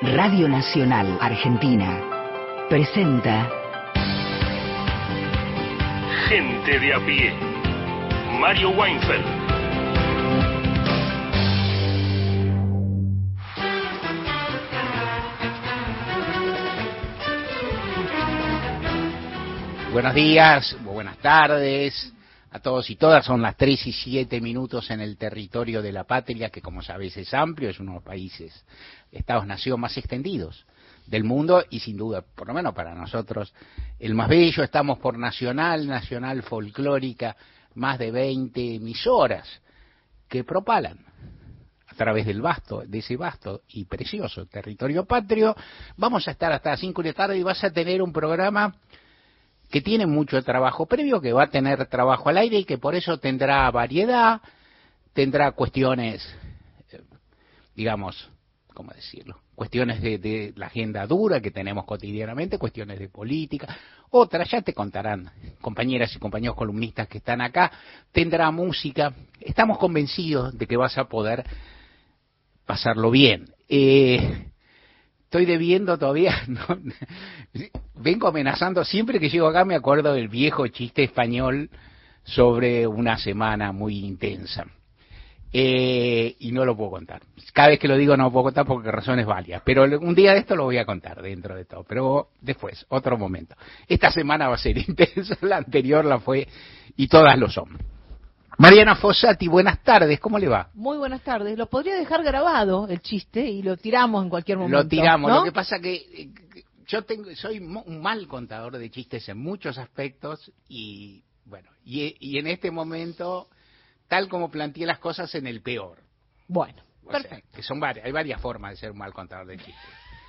Radio Nacional Argentina presenta Gente de a pie. Mario Weinfeld. Buenos días, buenas tardes a todos y todas. Son las tres y siete minutos en el territorio de la patria, que como sabéis es amplio, es uno de los países, estados-nación más extendidos del mundo y sin duda, por lo menos para nosotros, el más bello. Estamos por Nacional, Nacional Folclórica, más de 20 emisoras que propalan a través del vasto, de ese vasto y precioso territorio patrio. Vamos a estar hasta las 5 de la tarde y vas a tener un programa que tiene mucho trabajo previo, que va a tener trabajo al aire y que por eso tendrá variedad, tendrá cuestiones, eh, digamos, ¿cómo decirlo? Cuestiones de, de, la agenda dura que tenemos cotidianamente, cuestiones de política, otras ya te contarán compañeras y compañeros columnistas que están acá, tendrá música, estamos convencidos de que vas a poder pasarlo bien. Eh, estoy debiendo todavía, no, vengo amenazando, siempre que llego acá me acuerdo del viejo chiste español sobre una semana muy intensa. Eh, y no lo puedo contar. Cada vez que lo digo no lo puedo contar porque razones válidas. Pero un día de esto lo voy a contar dentro de todo. Pero después, otro momento. Esta semana va a ser intensa, la anterior la fue y todas lo son. Mariana Fossati, buenas tardes, ¿cómo le va? Muy buenas tardes. Lo podría dejar grabado el chiste y lo tiramos en cualquier momento. Lo tiramos, ¿no? lo que pasa que eh, yo tengo, soy un mal contador de chistes en muchos aspectos y bueno, y, y en este momento, tal como planteé las cosas, en el peor. Bueno, O sea, perfecto. que son varias, hay varias formas de ser un mal contador de chistes.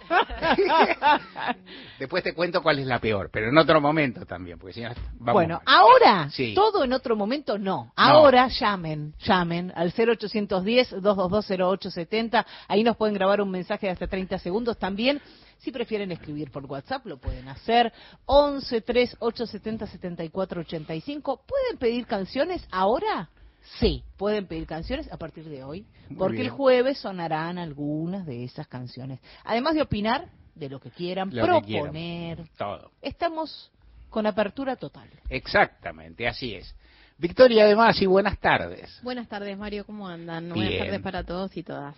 Después te cuento cuál es la peor, pero en otro momento también, porque si no, vamos bueno, ahora, Sí. todo en otro momento no. Ahora llamen, llamen al 0810-222-0870. Ahí nos pueden grabar un mensaje de hasta 30 segundos. También, si prefieren escribir por WhatsApp, lo pueden hacer. 11 3870 7485. ¿Pueden pedir canciones ahora? Sí, pueden pedir canciones a partir de hoy, porque el jueves sonarán algunas de esas canciones. Además de opinar de lo que quieran, Lo que quieran. proponer. Todo. Estamos con apertura total. Exactamente, así es. Victoria, además, y buenas tardes. Buenas tardes, Mario, ¿cómo andan? Bien. Buenas tardes para todos y todas.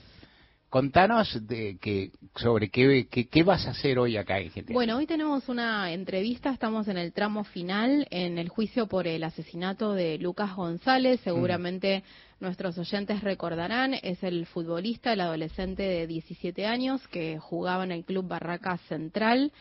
Contanos de que, sobre qué, qué, qué vas a hacer hoy acá en. Bueno, hoy tenemos una entrevista, estamos en el tramo final en el juicio por el asesinato de Lucas González. Seguramente nuestros oyentes recordarán, es el futbolista, el adolescente de 17 años que jugaba en el club Barraca Central.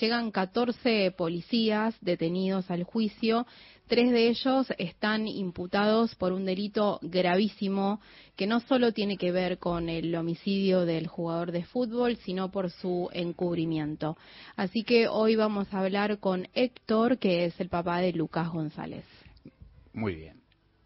Llegan 14 policías detenidos al juicio. Tres de ellos están imputados por un delito gravísimo que no solo tiene que ver con el homicidio del jugador de fútbol, sino por su encubrimiento. Así que hoy vamos a hablar con Héctor, que es el papá de Lucas González. Muy bien.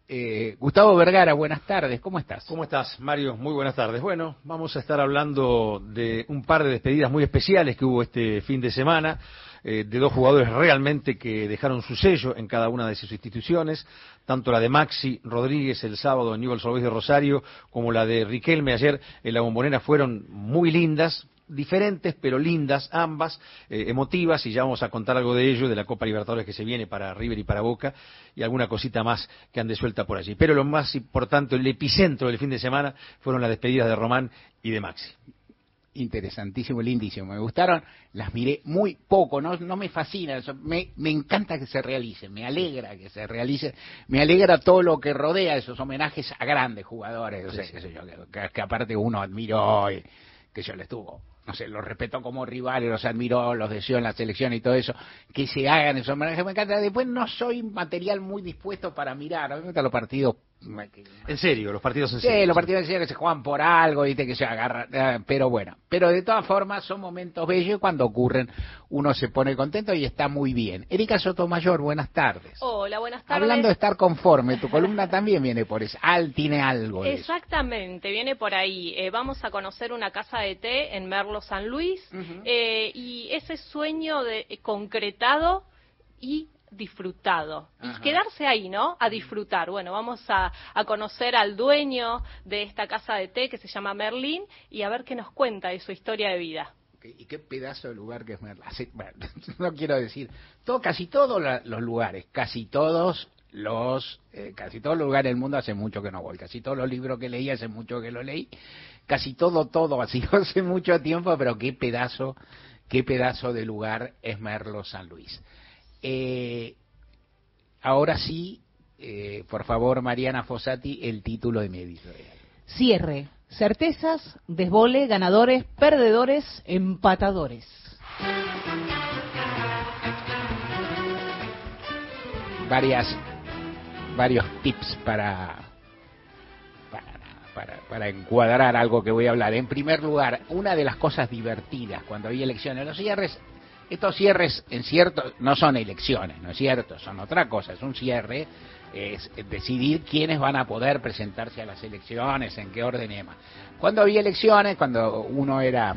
Eh, Gustavo Vergara, buenas tardes, ¿cómo estás? ¿Cómo estás, Mario? Muy buenas tardes. Bueno, vamos a estar hablando de un par de despedidas muy especiales que hubo este fin de semana, eh, de dos jugadores realmente que dejaron su sello en cada una de sus instituciones, tanto la de Maxi Rodríguez el sábado en Newell's Old de Rosario, como la de Riquelme ayer en la Bombonera fueron muy lindas, diferentes pero lindas ambas, eh, emotivas, y ya vamos a contar algo de ello, de la Copa Libertadores que se viene para River y para Boca, y alguna cosita más que ande suelta por allí. Pero lo más importante, el epicentro del fin de semana, fueron las despedidas de Román y de Maxi. Interesantísimo, lindísimo. Me gustaron, las miré muy poco, no, no me fascina, eso, me, me encanta que se realicen, me alegra que se realicen, me alegra todo lo que rodea esos homenajes a grandes jugadores, o sea, que, que aparte uno admiró y que yo le estuvo no sé, los respeto como rivales, los admiro, los deseo en la selección y todo eso, que se hagan esos homenajes, me encanta. Después no soy material muy dispuesto para mirar, a mí me gustan los partidos. En serio, los partidos en Sí, serio. los partidos en serio que se juegan por algo, ¿viste? que se agarran, eh, pero bueno. Pero de todas formas son momentos bellos y cuando ocurren uno se pone contento y está muy bien. Erika Sotomayor, buenas tardes. Hola, buenas tardes. Hablando de estar conforme, tu columna también viene por eso. Al tiene algo de eso. Exactamente, viene por ahí. Eh, vamos a conocer una casa de té en Merlo San Luis eh, y ese sueño de, concretado y disfrutado. Ajá. Y quedarse ahí, ¿no? A disfrutar. Bueno, vamos a, a conocer al dueño de esta casa de té que se llama Merlín y a ver qué nos cuenta de su historia de vida. Y qué pedazo de lugar que es. Hace- bueno, no quiero decir, todo, casi todos los lugares, casi todos los, eh, casi todos los lugares del mundo hace mucho que no voy, casi todos los libros que leí hace mucho que lo leí, casi todo, todo ha sido hace mucho tiempo, pero qué pedazo, qué pedazo de lugar es Merlo San Luis. Eh, ahora sí, eh, por favor, Mariana Fossati, el título de mi editorial. Cierre. Certezas, desvole, ganadores, perdedores, empatadores. varias varios tips para para, para para encuadrar algo que voy a hablar. En primer lugar, una de las cosas divertidas cuando hay elecciones, los cierres, estos cierres en cierto no son elecciones, ¿no es cierto? Son otra cosa, es un cierre, es decidir quiénes van a poder presentarse a las elecciones, en qué orden. Cuando había elecciones, cuando uno era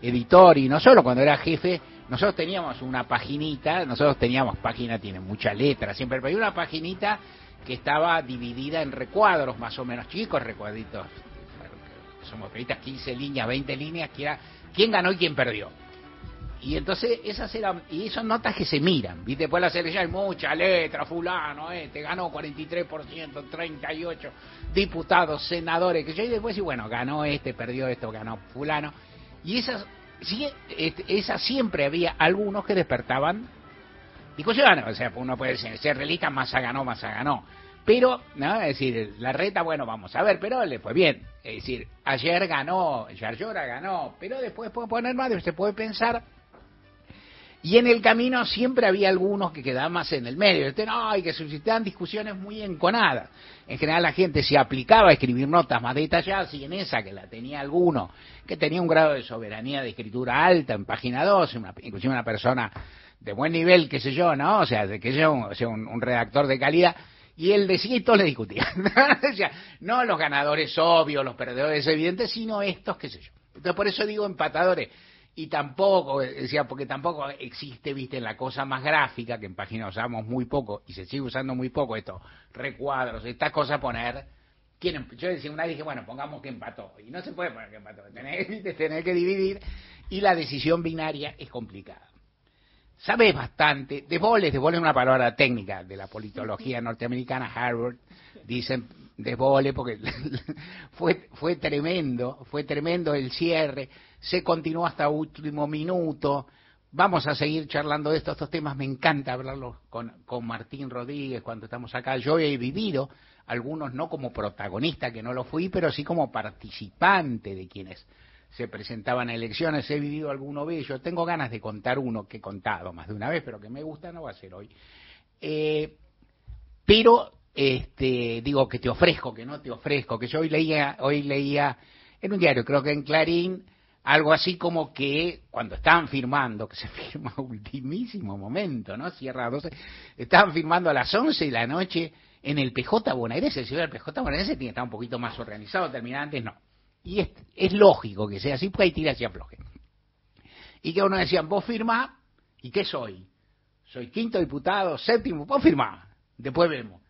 editor y no solo cuando era jefe, nosotros teníamos una paginita, nosotros teníamos página, tiene mucha letra siempre, pero hay una paginita que estaba dividida en recuadros más o menos chicos, recuadritos, somos periodistas, 15 líneas, 20 líneas, que era quién ganó y quién perdió. Y entonces esas eran, y son notas que se miran, ¿viste? Después de la selección hay mucha letra, fulano, eh, te ganó 43%, 38 diputados, senadores, que yo y después y bueno, ganó este, perdió esto, ganó fulano. Y esas, sí, este, esas siempre había algunos que despertaban discusiones, o sea, uno puede ser, ser realista, Massa ganó, Massa ganó. Pero, ¿no? Es decir, la reta, bueno, vamos a ver, pero le fue bien. Es decir, ayer ganó, Yarlora ganó, pero después puede poner más, se puede pensar y en el camino siempre había algunos que quedaban más en el medio, este, no, y que suscitaban discusiones muy enconadas. En general la gente se aplicaba a escribir notas más detalladas y en esa que la tenía alguno, que tenía un grado de soberanía de escritura alta en página 2, una, inclusive una persona de buen nivel, qué sé yo, ¿no? O sea, de que sea, un, redactor de calidad, y él decía y todos le discutían. no los ganadores obvios, los perdedores evidentes, sino estos, qué sé yo. Entonces por eso digo empatadores y tampoco, decía, porque tampoco existe, viste, la cosa más gráfica, que en página usamos muy poco, y se sigue usando muy poco esto, recuadros, estas cosas poner, ¿quién, em- yo decía, una vez dije, bueno, pongamos que empató, y no se puede poner que empató, tenés, tenés que dividir, y la decisión binaria es complicada. Sabes bastante, de boles, de boles es una palabra técnica de la politología norteamericana, Harvard, dicen de vole porque fue fue tremendo, fue tremendo el cierre, se continuó hasta último minuto. Vamos a seguir charlando de estos, estos temas, me encanta hablarlos con, con Martín Rodríguez cuando estamos acá. Yo he vivido, algunos no como protagonista, que no lo fui, pero sí como participante de quienes se presentaban a elecciones, he vivido alguno bello, tengo ganas de contar uno que he contado más de una vez, pero que me gusta, no va a ser hoy. Eh, pero este digo que te ofrezco, que no te ofrezco, que yo hoy leía, hoy leía en un diario, creo que en Clarín, algo así como que cuando estaban firmando, que se firma a ultimísimo momento, ¿no? Cierra a 12, estaban firmando a las 11 de la noche en el PJ bonaerense, el PJ bonaerense tiene que estar un poquito más organizado, terminar antes no. Y es, lógico que sea así, porque hay tiras y afloje. Y que uno decía, vos firmá, ¿y qué soy? Soy quinto diputado, séptimo, vos firmá, después vemos.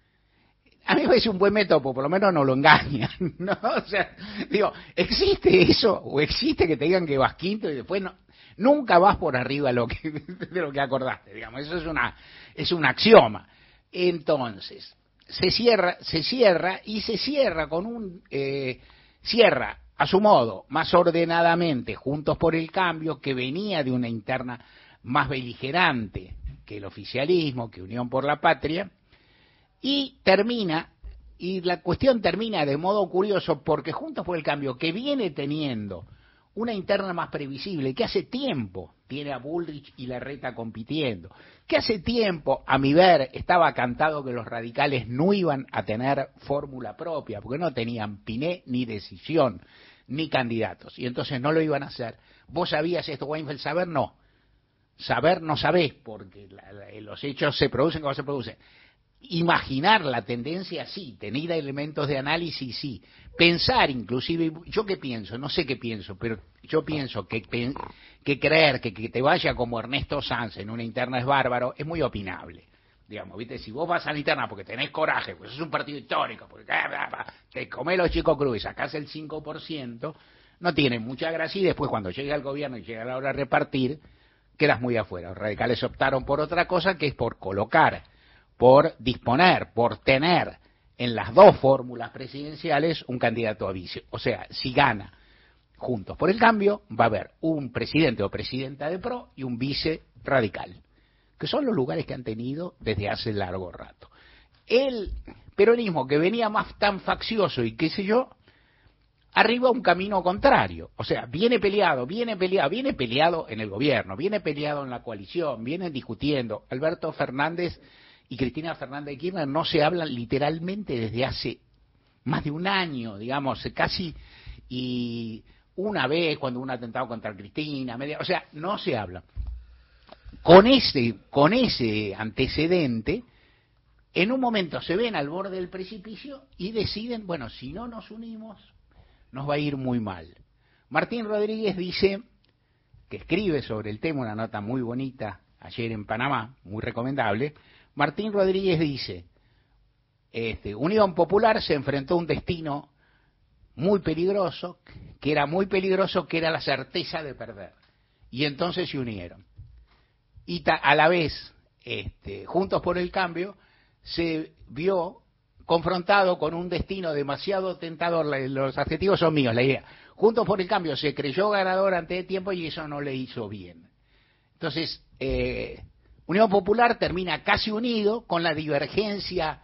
A mí me parece un buen método, por lo menos no lo engañan, ¿no? O sea, digo, ¿existe eso? ¿O existe que te digan que vas quinto y después no? Nunca vas por arriba lo que, de lo que acordaste, digamos, eso es una, es un axioma. Entonces, se cierra, se cierra y se cierra con un, eh, cierra a su modo, más ordenadamente, Juntos por el Cambio, que venía de una interna más beligerante que el oficialismo, que Unión por la Patria, y termina, y la cuestión termina de modo curioso, porque Juntos por el Cambio, que viene teniendo una interna más previsible, que hace tiempo tiene a Bullrich y Larreta compitiendo, que hace tiempo, a mi ver, estaba cantado que los radicales no iban a tener fórmula propia, porque no tenían piné ni decisión, ni candidatos, y entonces no lo iban a hacer. ¿Vos sabías esto, Weinfeld? ¿Saber? No. Saber no sabés, porque la, los hechos se producen como se producen. Imaginar la tendencia, sí. Tener elementos de análisis, sí. Pensar, inclusive, yo qué pienso, no sé qué pienso, pero yo pienso que, creer que, que te vaya como Ernesto Sanz en una interna es bárbaro, es muy opinable. Digamos, ¿viste? Si vos vas a la interna porque tenés coraje, pues es un partido histórico, porque te comés los chicos cruz y sacás el 5%, no tiene mucha gracia y después cuando llega el gobierno y llega la hora de repartir, quedas muy afuera. Los radicales optaron por otra cosa que es por colocar, por disponer, por tener en las dos fórmulas presidenciales un candidato a vice. O sea, si gana juntos por el cambio, va a haber un presidente o presidenta de PRO y un vice radical, que son los lugares que han tenido desde hace largo rato. El peronismo que venía más tan faccioso y qué sé yo, arriba un camino contrario. O sea, viene peleado, viene peleado, viene peleado en el gobierno, viene peleado en la coalición, vienen discutiendo. Alberto Fernández y Cristina Fernández de Kirchner no se hablan literalmente desde hace más de un año, digamos, casi y una vez cuando un atentado contra Cristina, o sea, no se habla. Con ese, con ese antecedente, en un momento se ven al borde del precipicio y deciden, bueno, si no nos unimos, nos va a ir muy mal. Martín Rodríguez dice, que escribe sobre el tema una nota muy bonita ayer en Panamá, muy recomendable, Martín Rodríguez dice, este, Unión Popular se enfrentó a un destino muy peligroso, que era muy peligroso, que era la certeza de perder. Y entonces se unieron. Y a la vez, este, Juntos por el Cambio, se vio confrontado con un destino demasiado tentador. Los adjetivos son míos, la idea. Juntos por el Cambio se creyó ganador ante el tiempo y eso no le hizo bien. Entonces, eh, Unión Popular termina casi unido con la divergencia,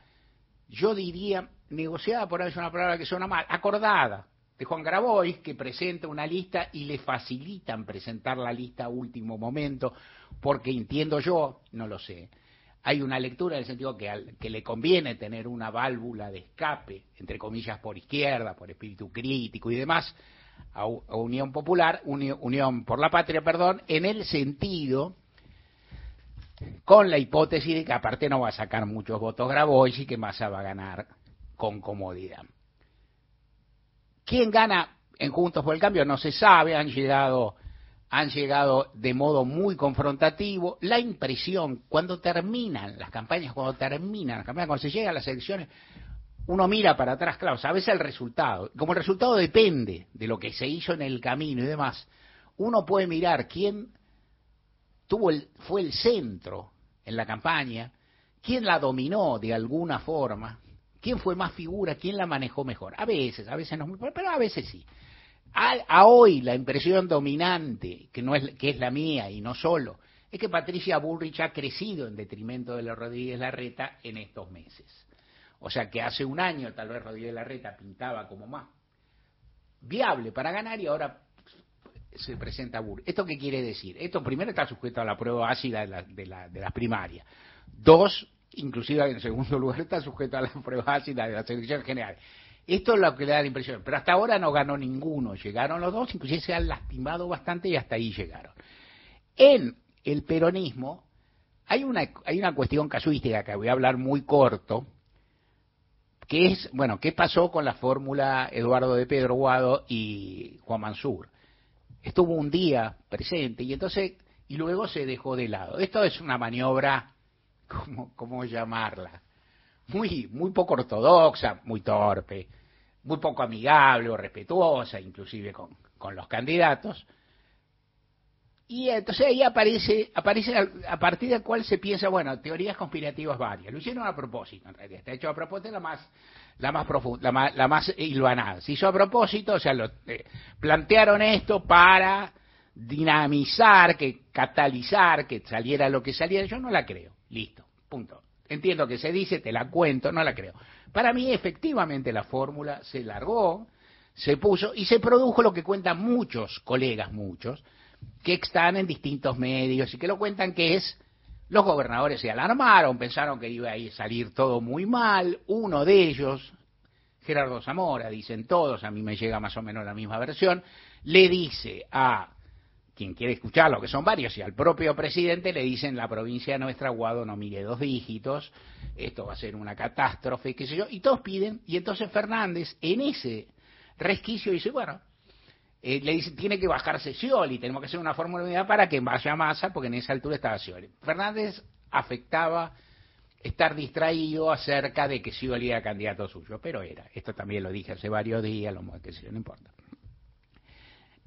yo diría, negociada, por ahí es una palabra que suena mal, acordada, de Juan Grabois, que presenta una lista y le facilitan presentar la lista a último momento, porque entiendo yo, no lo sé, hay una lectura en el sentido que, que le conviene tener una válvula de escape, entre comillas, por izquierda, por espíritu crítico y demás, a, Unión Popular, Unión por la Patria, perdón, en el sentido con la hipótesis de que aparte no va a sacar muchos votos Grabois y que Massa va a ganar con comodidad. ¿Quién gana en Juntos por el Cambio? No se sabe, han llegado, han llegado de modo muy confrontativo. La impresión, cuando terminan las campañas, cuando terminan las campañas, cuando se llega a las elecciones, uno mira para atrás, claro, sabes el resultado. Como el resultado depende de lo que se hizo en el camino y demás, uno puede mirar quién tuvo el, fue el centro en la campaña, quién la dominó de alguna forma, quién fue más figura, quién la manejó mejor. A veces, a veces no, pero a veces sí. A, hoy la impresión dominante, que, no es, que es la mía y no solo, es que Patricia Bullrich ha crecido en detrimento de los Rodríguez Larreta en estos meses. O sea que hace un año tal vez Rodríguez Larreta pintaba como más viable para ganar y ahora se presenta Burr. ¿Esto qué quiere decir? Esto primero está sujeto a la prueba ácida de, la, de, las primarias. Dos, inclusive en segundo lugar está sujeto a la prueba ácida de las elecciones generales. Esto es lo que le da la impresión. Pero hasta ahora no ganó ninguno. Llegaron los dos, inclusive se han lastimado bastante y hasta ahí llegaron. En el peronismo hay una, hay una cuestión casuística que voy a hablar muy corto, que es, bueno, ¿qué pasó con la fórmula Eduardo de Pedro Guado y Juan Mansur? Estuvo un día presente y entonces y luego se dejó de lado. Esto es una maniobra, ¿cómo, cómo llamarla? Muy, muy poco ortodoxa, muy torpe, muy poco amigable o respetuosa, inclusive con, con los candidatos, y entonces ahí aparece, aparece a partir del cual se piensa, bueno, teorías conspirativas varias. Lo hicieron a propósito, en realidad. Está hecho a propósito la más, la más profunda, la más, la más hilvanada. Se hizo a propósito, o sea, lo, eh, plantearon esto para dinamizar, que catalizar, que saliera lo que saliera. Yo no la creo. Listo. Punto. Entiendo que se dice, te la cuento, no la creo. Para mí, efectivamente, la fórmula se largó, se puso y se produjo lo que cuentan muchos colegas, muchos, que están en distintos medios y que lo cuentan que es los gobernadores se alarmaron, pensaron que iba a salir todo muy mal. Uno de ellos, Gerardo Zamora, dicen todos, a mí me llega más o menos la misma versión, le dice a quien quiere escucharlo, que son varios, y al propio presidente le dicen la provincia nuestra, Guado no mire dos dígitos, esto va a ser una catástrofe, qué sé yo, y todos piden, y entonces Fernández en ese resquicio dice, bueno, eh, le dice, tiene que bajarse Scioli, tenemos que hacer una fórmula unidad para que vaya Massa, porque en esa altura estaba Scioli. Fernández afectaba estar distraído acerca de que Scioli era candidato suyo, pero era. Esto también lo dije hace varios días, lo que sea, no importa.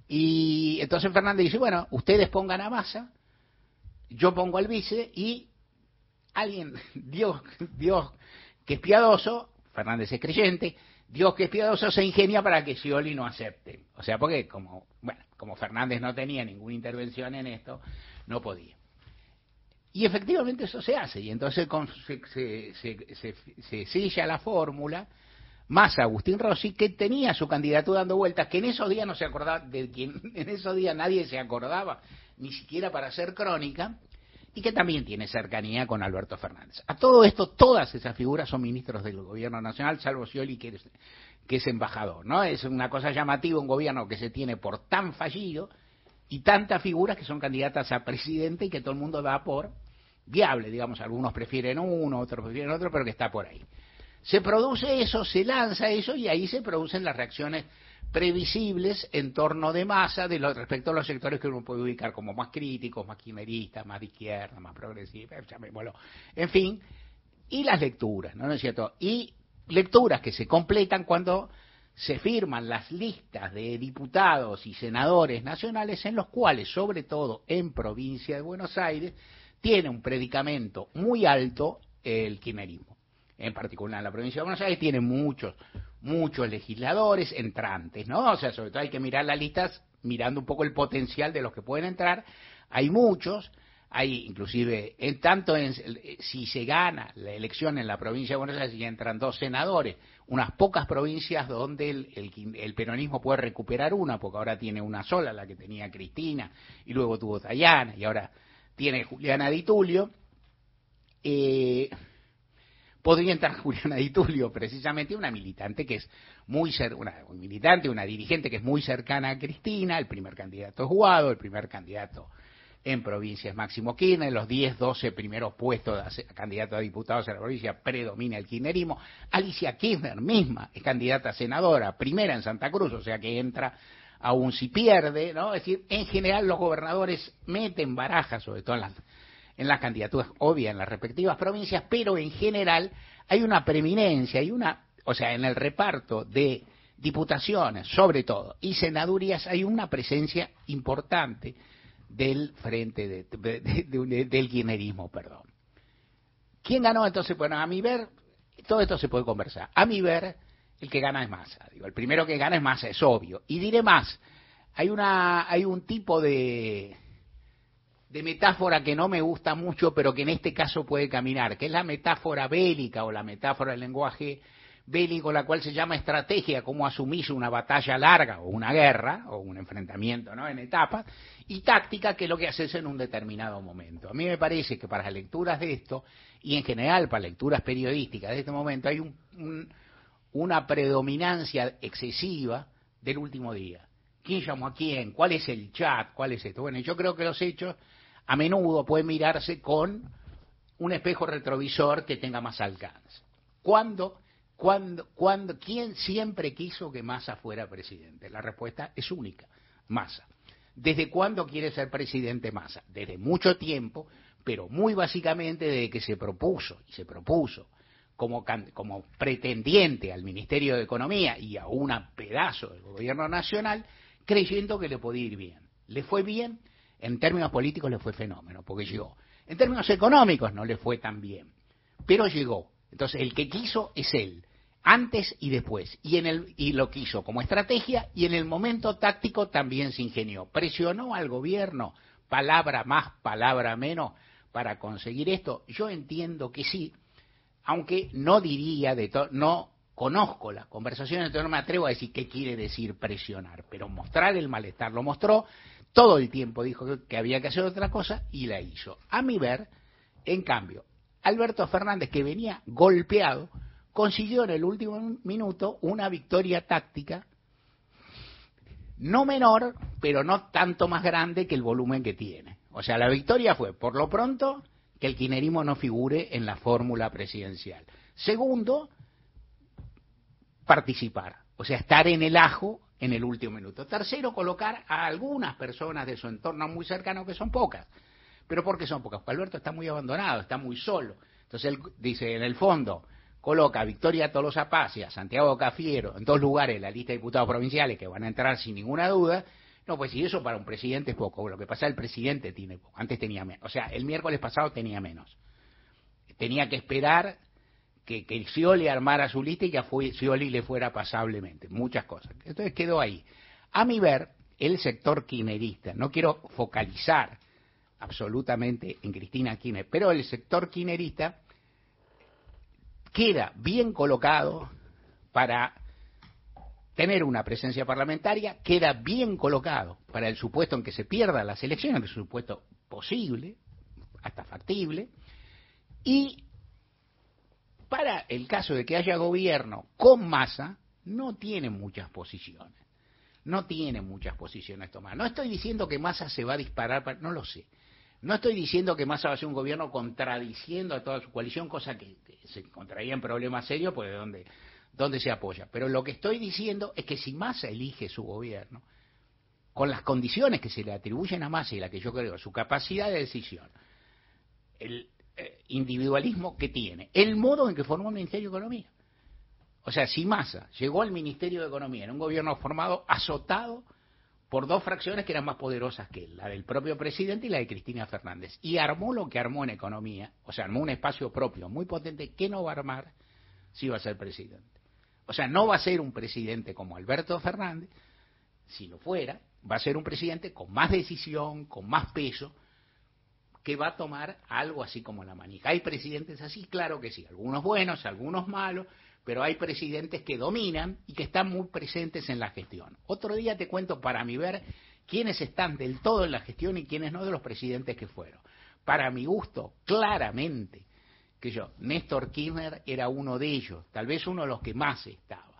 Y entonces Fernández dice, bueno, ustedes pongan a Massa, yo pongo al vice y alguien, Dios, Dios que es piadoso, Fernández es creyente, Dios que es piadoso se ingenia para que Scioli no acepte. O sea, porque como, bueno, como Fernández no tenía ninguna intervención en esto, no podía. Y efectivamente eso se hace, y entonces se, se, se, sella la fórmula más Agustín Rossi, que tenía su candidatura dando vueltas, que en esos días no se acordaba, de quien en esos días nadie se acordaba, ni siquiera para hacer crónica, y que también tiene cercanía con Alberto Fernández. A todo esto, todas esas figuras son ministros del gobierno nacional, salvo Scioli, que es, que es embajador, ¿no? Es una cosa llamativa un gobierno que se tiene por tan fallido y tantas figuras que son candidatas a presidente y que todo el mundo da por viable, digamos, algunos prefieren uno, otros prefieren otro, pero que está por ahí. Se produce eso, se lanza eso y ahí se producen las reacciones previsibles en torno de masa de lo, respecto a los sectores que uno puede ubicar como más críticos, más quimeristas, más de izquierda, más progresistas, en fin, y las lecturas, ¿no es cierto? Y lecturas que se completan cuando se firman las listas de diputados y senadores nacionales en los cuales, sobre todo en provincia de Buenos Aires, tiene un predicamento muy alto el quimerismo. En particular en la provincia de Buenos Aires tiene muchos, muchos legisladores entrantes, ¿no? O sea, sobre todo hay que mirar las listas mirando un poco el potencial de los que pueden entrar. Hay muchos, hay inclusive, en tanto en, si se gana la elección en la provincia de Buenos Aires y entran dos senadores, unas pocas provincias donde el, el, peronismo puede recuperar una, porque ahora tiene una sola, la que tenía Cristina, y luego tuvo Tayana, y ahora tiene Juliana Di Tulio. Eh, podría entrar Juliana Di Tulio, precisamente una militante que es muy una, militante, una dirigente que es muy cercana a Cristina, el primer candidato jugado, el primer candidato en provincias Máximo Kirchner, los 10, 12 primeros puestos de candidato a diputados en la provincia predomina el kirchnerismo. Alicia Kirchner misma es candidata a senadora, primera en Santa Cruz, o sea que entra aún si pierde, ¿no? Es decir, en general los gobernadores meten barajas, sobre todo en las en las candidaturas obvias en las respectivas provincias, pero en general hay una preeminencia, hay una, o sea, en el reparto de diputaciones, sobre todo, y senadurías, hay una presencia importante del frente de, del kirchnerismo, perdón. ¿Quién ganó entonces? Bueno, a mi ver, todo esto se puede conversar. A mi ver, el que gana es Massa. Digo, el primero que gana es Massa, es obvio. Y diré más, hay una, hay un tipo de, de metáfora que no me gusta mucho, pero que en este caso puede caminar, que es la metáfora bélica o la metáfora del lenguaje bélico, la cual se llama estrategia, como asumís una batalla larga o una guerra o un enfrentamiento ¿no? en etapas, y táctica, que es lo que haces en un determinado momento. A mí me parece que para las lecturas de esto, y en general para lecturas periodísticas de este momento, hay una predominancia excesiva del último día. ¿Quién llamó a quién? ¿Cuál es el chat? ¿Cuál es esto? Bueno, yo creo que los hechos a menudo puede mirarse con un espejo retrovisor que tenga más alcance. ¿Cuándo, cuándo, quién siempre quiso que Massa fuera presidente? La respuesta es única, Massa. ¿Desde cuándo quiere ser presidente Massa? Desde mucho tiempo, pero muy básicamente desde que se propuso, y se propuso como, como pretendiente al Ministerio de Economía y a un pedazo del gobierno nacional, creyendo que le podía ir bien. Le fue bien en términos políticos le fue fenómeno, porque llegó. En términos económicos no le fue tan bien, pero llegó. Entonces, el que quiso es él, antes y después, y, en el, y lo quiso como estrategia, y en el momento táctico también se ingenió. Presionó al gobierno, palabra más, palabra menos, para conseguir esto. Yo entiendo que sí, aunque no diría de no conozco las conversaciones, entonces no me atrevo a decir qué quiere decir presionar, pero mostrar el malestar lo mostró, todo el tiempo dijo que había que hacer otra cosa y la hizo. A mi ver, en cambio, Alberto Fernández, que venía golpeado, consiguió en el último minuto una victoria táctica no menor, pero no tanto más grande que el volumen que tiene. O sea, la victoria fue, por lo pronto, que el quinerismo no figure en la fórmula presidencial. Segundo, participar, o sea, estar en el ajo en el último minuto. Tercero, colocar a algunas personas de su entorno muy cercano, que son pocas. ¿Pero por qué son pocas? Porque Alberto está muy abandonado, está muy solo. Entonces él dice, en el fondo, coloca a Victoria Tolosa Paz y a Santiago Cafiero en dos lugares la lista de diputados provinciales que van a entrar sin ninguna duda, no, pues si eso para un presidente es poco, lo que pasa el presidente tiene poco, antes tenía menos, o sea, el miércoles pasado tenía menos. Tenía que esperar que, que Scioli armara su lista y que a Scioli le fuera pasablemente, muchas cosas. Entonces quedó ahí. A mi ver, el sector quinerista, no quiero focalizar absolutamente en Cristina Kirchner, pero el sector quinerista queda bien colocado para tener una presencia parlamentaria, queda bien colocado para el supuesto en que se pierdan las elecciones, que es un supuesto posible, hasta factible, y para el caso de que haya gobierno con masa, no tiene muchas posiciones. No tiene muchas posiciones tomadas. No estoy diciendo que Massa se va a disparar, no lo sé. No estoy diciendo que Massa va a ser un gobierno contradiciendo a toda su coalición, cosa que, se encontraría en problemas serios, pues de dónde, dónde se apoya. Pero lo que estoy diciendo es que si Massa elige su gobierno, con las condiciones que se le atribuyen a Massa y la que yo creo, su capacidad de decisión, el individualismo que tiene, el modo en que formó el Ministerio de Economía. O sea, si Massa llegó al Ministerio de Economía en un gobierno formado azotado por dos fracciones que eran más poderosas que él, la del propio presidente y la de Cristina Fernández. Y armó lo que armó en economía, o sea, armó un espacio propio muy potente que no va a armar si va a ser presidente. O sea, no va a ser un presidente como Alberto Fernández, si lo fuera, va a ser un presidente con más decisión, con más peso, que va a tomar algo así como la manija. ¿Hay presidentes así? Claro que sí, algunos buenos, algunos malos, pero hay presidentes que dominan y que están muy presentes en la gestión. Otro día te cuento para mi ver quiénes están del todo en la gestión y quiénes no de los presidentes que fueron. Para mi gusto, claramente, que yo, Néstor Kirchner era uno de ellos, tal vez uno de los que más estaba.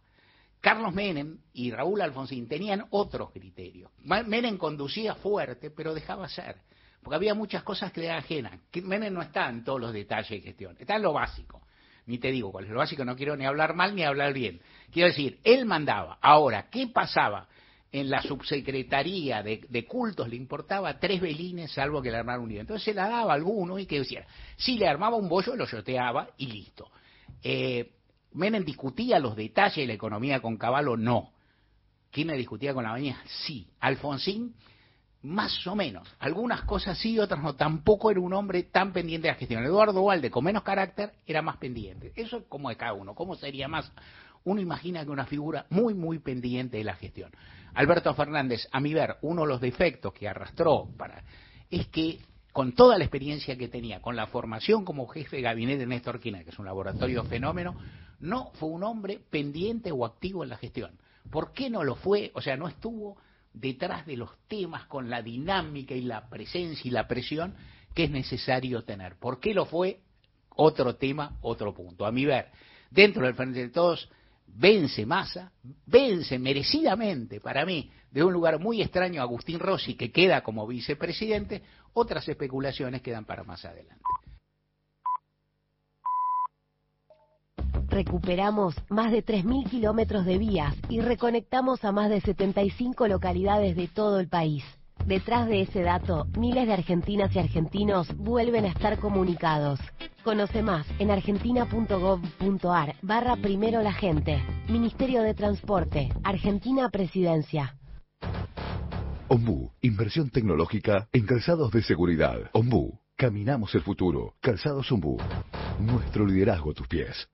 Carlos Menem y Raúl Alfonsín tenían otros criterios. Menem conducía fuerte, pero dejaba ser, porque había muchas cosas que le eran ajenas. Menem no está en todos los detalles de gestión, está en lo básico ni te digo cuál es lo básico, no quiero ni hablar mal ni hablar bien. Quiero decir, él mandaba. Ahora, ¿qué pasaba? En la subsecretaría de, cultos le importaba tres velines, salvo que le armara un lío. Entonces se la daba a alguno y que decía, si le armaba un bollo, lo yoteaba y listo. Eh, Menem discutía los detalles de la economía con Caballo, no. ¿Quién me discutía con la mañana? Sí. Alfonsín más o menos. Algunas cosas sí, otras no. Tampoco era un hombre tan pendiente de la gestión. Eduardo Valde, con menos carácter, era más pendiente. Eso es como de cada uno. ¿Cómo sería más? Uno imagina que una figura muy, muy pendiente de la gestión. Alberto Fernández, a mi ver, uno de los defectos que arrastró para es que con toda la experiencia que tenía, con la formación como jefe de gabinete de Néstor Quina, que es un laboratorio fenómeno, no fue un hombre pendiente o activo en la gestión. ¿Por qué no lo fue? O sea, no estuvo detrás de los temas con la dinámica y la presencia y la presión que es necesario tener. ¿Por qué lo fue? Otro tema, otro punto. A mi ver, dentro del Frente de Todos, vence Massa, vence merecidamente para mí, de un lugar muy extraño Agustín Rossi, que queda como vicepresidente, otras especulaciones quedan para más adelante. Recuperamos más de 3.000 kilómetros de vías y reconectamos a más de 75 localidades de todo el país. Detrás de ese dato, miles de argentinas y argentinos vuelven a estar comunicados. Conoce más en argentina.gov.ar barra primero la gente. Ministerio de Transporte, Argentina Presidencia. Ombu, inversión tecnológica en calzados de seguridad. Ombu, caminamos el futuro. Calzados Ombu, nuestro liderazgo a tus pies.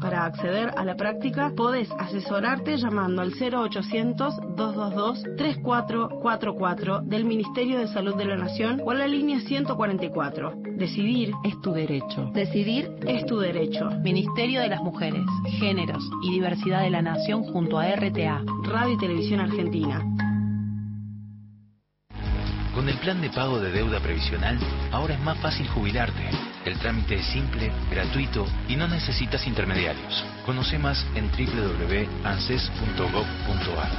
para acceder a la práctica, podés asesorarte llamando al 0800-222-3444 del Ministerio de Salud de la Nación o a la línea 144. Decidir es tu derecho. Decidir es tu derecho. Ministerio de las Mujeres, Géneros y Diversidad de la Nación junto a RTA. Radio y Televisión Argentina. Con el plan de pago de deuda previsional, ahora es más fácil jubilarte. El trámite es simple, gratuito y no necesitas intermediarios. Conoce más en www.anses.gov.ar.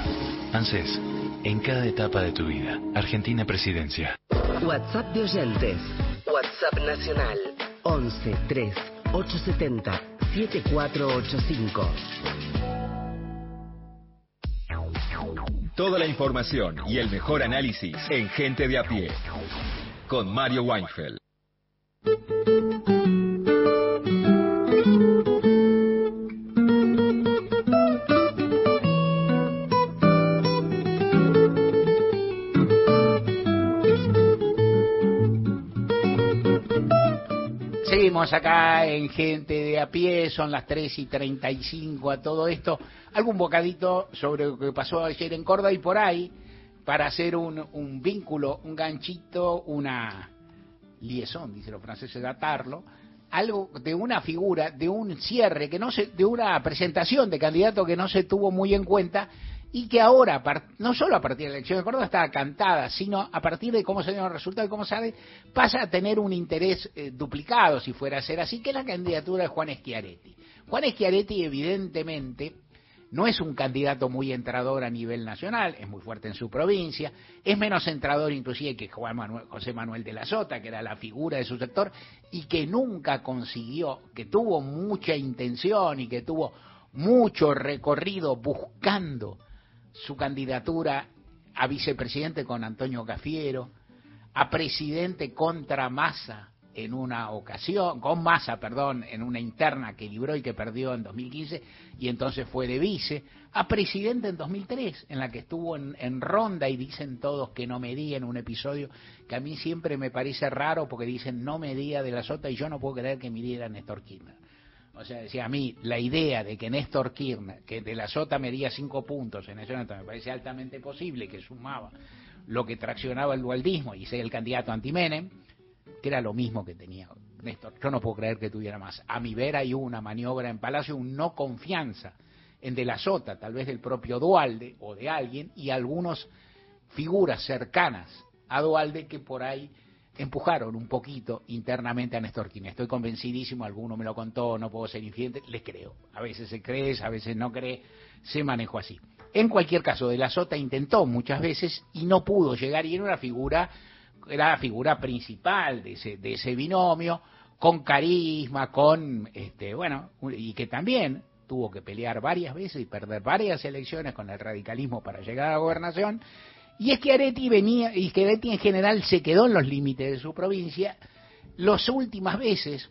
ANSES, en cada etapa de tu vida. Argentina Presidencia. WhatsApp de oyentes. WhatsApp nacional. 11 3 870 7485. Toda la información y el mejor análisis en Gente de a pie. Con Mario Weinfeld. Acá en Gente de a pie, son las 3 y 35 a todo esto. Algún bocadito sobre lo que pasó ayer en Córdoba y por ahí, para hacer un, un vínculo, un ganchito, una liaison, dicen los franceses, atarlo, algo de una figura, de un cierre, que no se, de una presentación de candidato que no se tuvo muy en cuenta y que ahora, no solo a partir de la elección de Córdoba estaba cantada, sino a partir de cómo se dio el resultado y cómo sale, pasa a tener un interés eh, duplicado, si fuera a ser así, que es la candidatura de Juan Schiaretti. Juan Schiaretti, evidentemente, no es un candidato muy entrador a nivel nacional, es muy fuerte en su provincia, es menos entrador inclusive que Juan Manuel, José Manuel de la Sota, que era la figura de su sector, y que nunca consiguió, que tuvo mucha intención y que tuvo mucho recorrido buscando su candidatura a vicepresidente con Antonio Cafiero, a presidente contra Massa en una ocasión, con Massa, perdón, en una interna que libró y que perdió en 2015 y entonces fue de vice, a presidente en 2003, en la que estuvo en, ronda y dicen todos que no medía en un episodio que a mí siempre me parece raro porque dicen no medía de la sota y yo no puedo creer que midiera Néstor Kirchner. O sea, decía a mí, la idea de que Néstor Kirchner, que de la Sota medía cinco puntos en ese momento, me parece altamente posible que sumaba lo que traccionaba el dualdismo y sea el candidato anti-Menem, que era lo mismo que tenía Néstor. Yo no puedo creer que tuviera más. A mi ver hay una maniobra en Palacio, un no confianza en de la Sota, tal vez del propio Dualde o de alguien, y algunas figuras cercanas a Dualde que por ahí empujaron un poquito internamente a Néstor Kirchner. Estoy convencidísimo, alguno me lo contó, no puedo ser infiel, les creo. A veces se cree, a veces no cree, se manejó así. En cualquier caso, De la Sota intentó muchas veces y no pudo llegar y era una figura, era la figura principal de ese, de ese binomio, con carisma, con, este, bueno, y que también tuvo que pelear varias veces y perder varias elecciones con el radicalismo para llegar a la gobernación y es que Areti venía, y que Areti en general se quedó en los límites de su provincia, las últimas veces,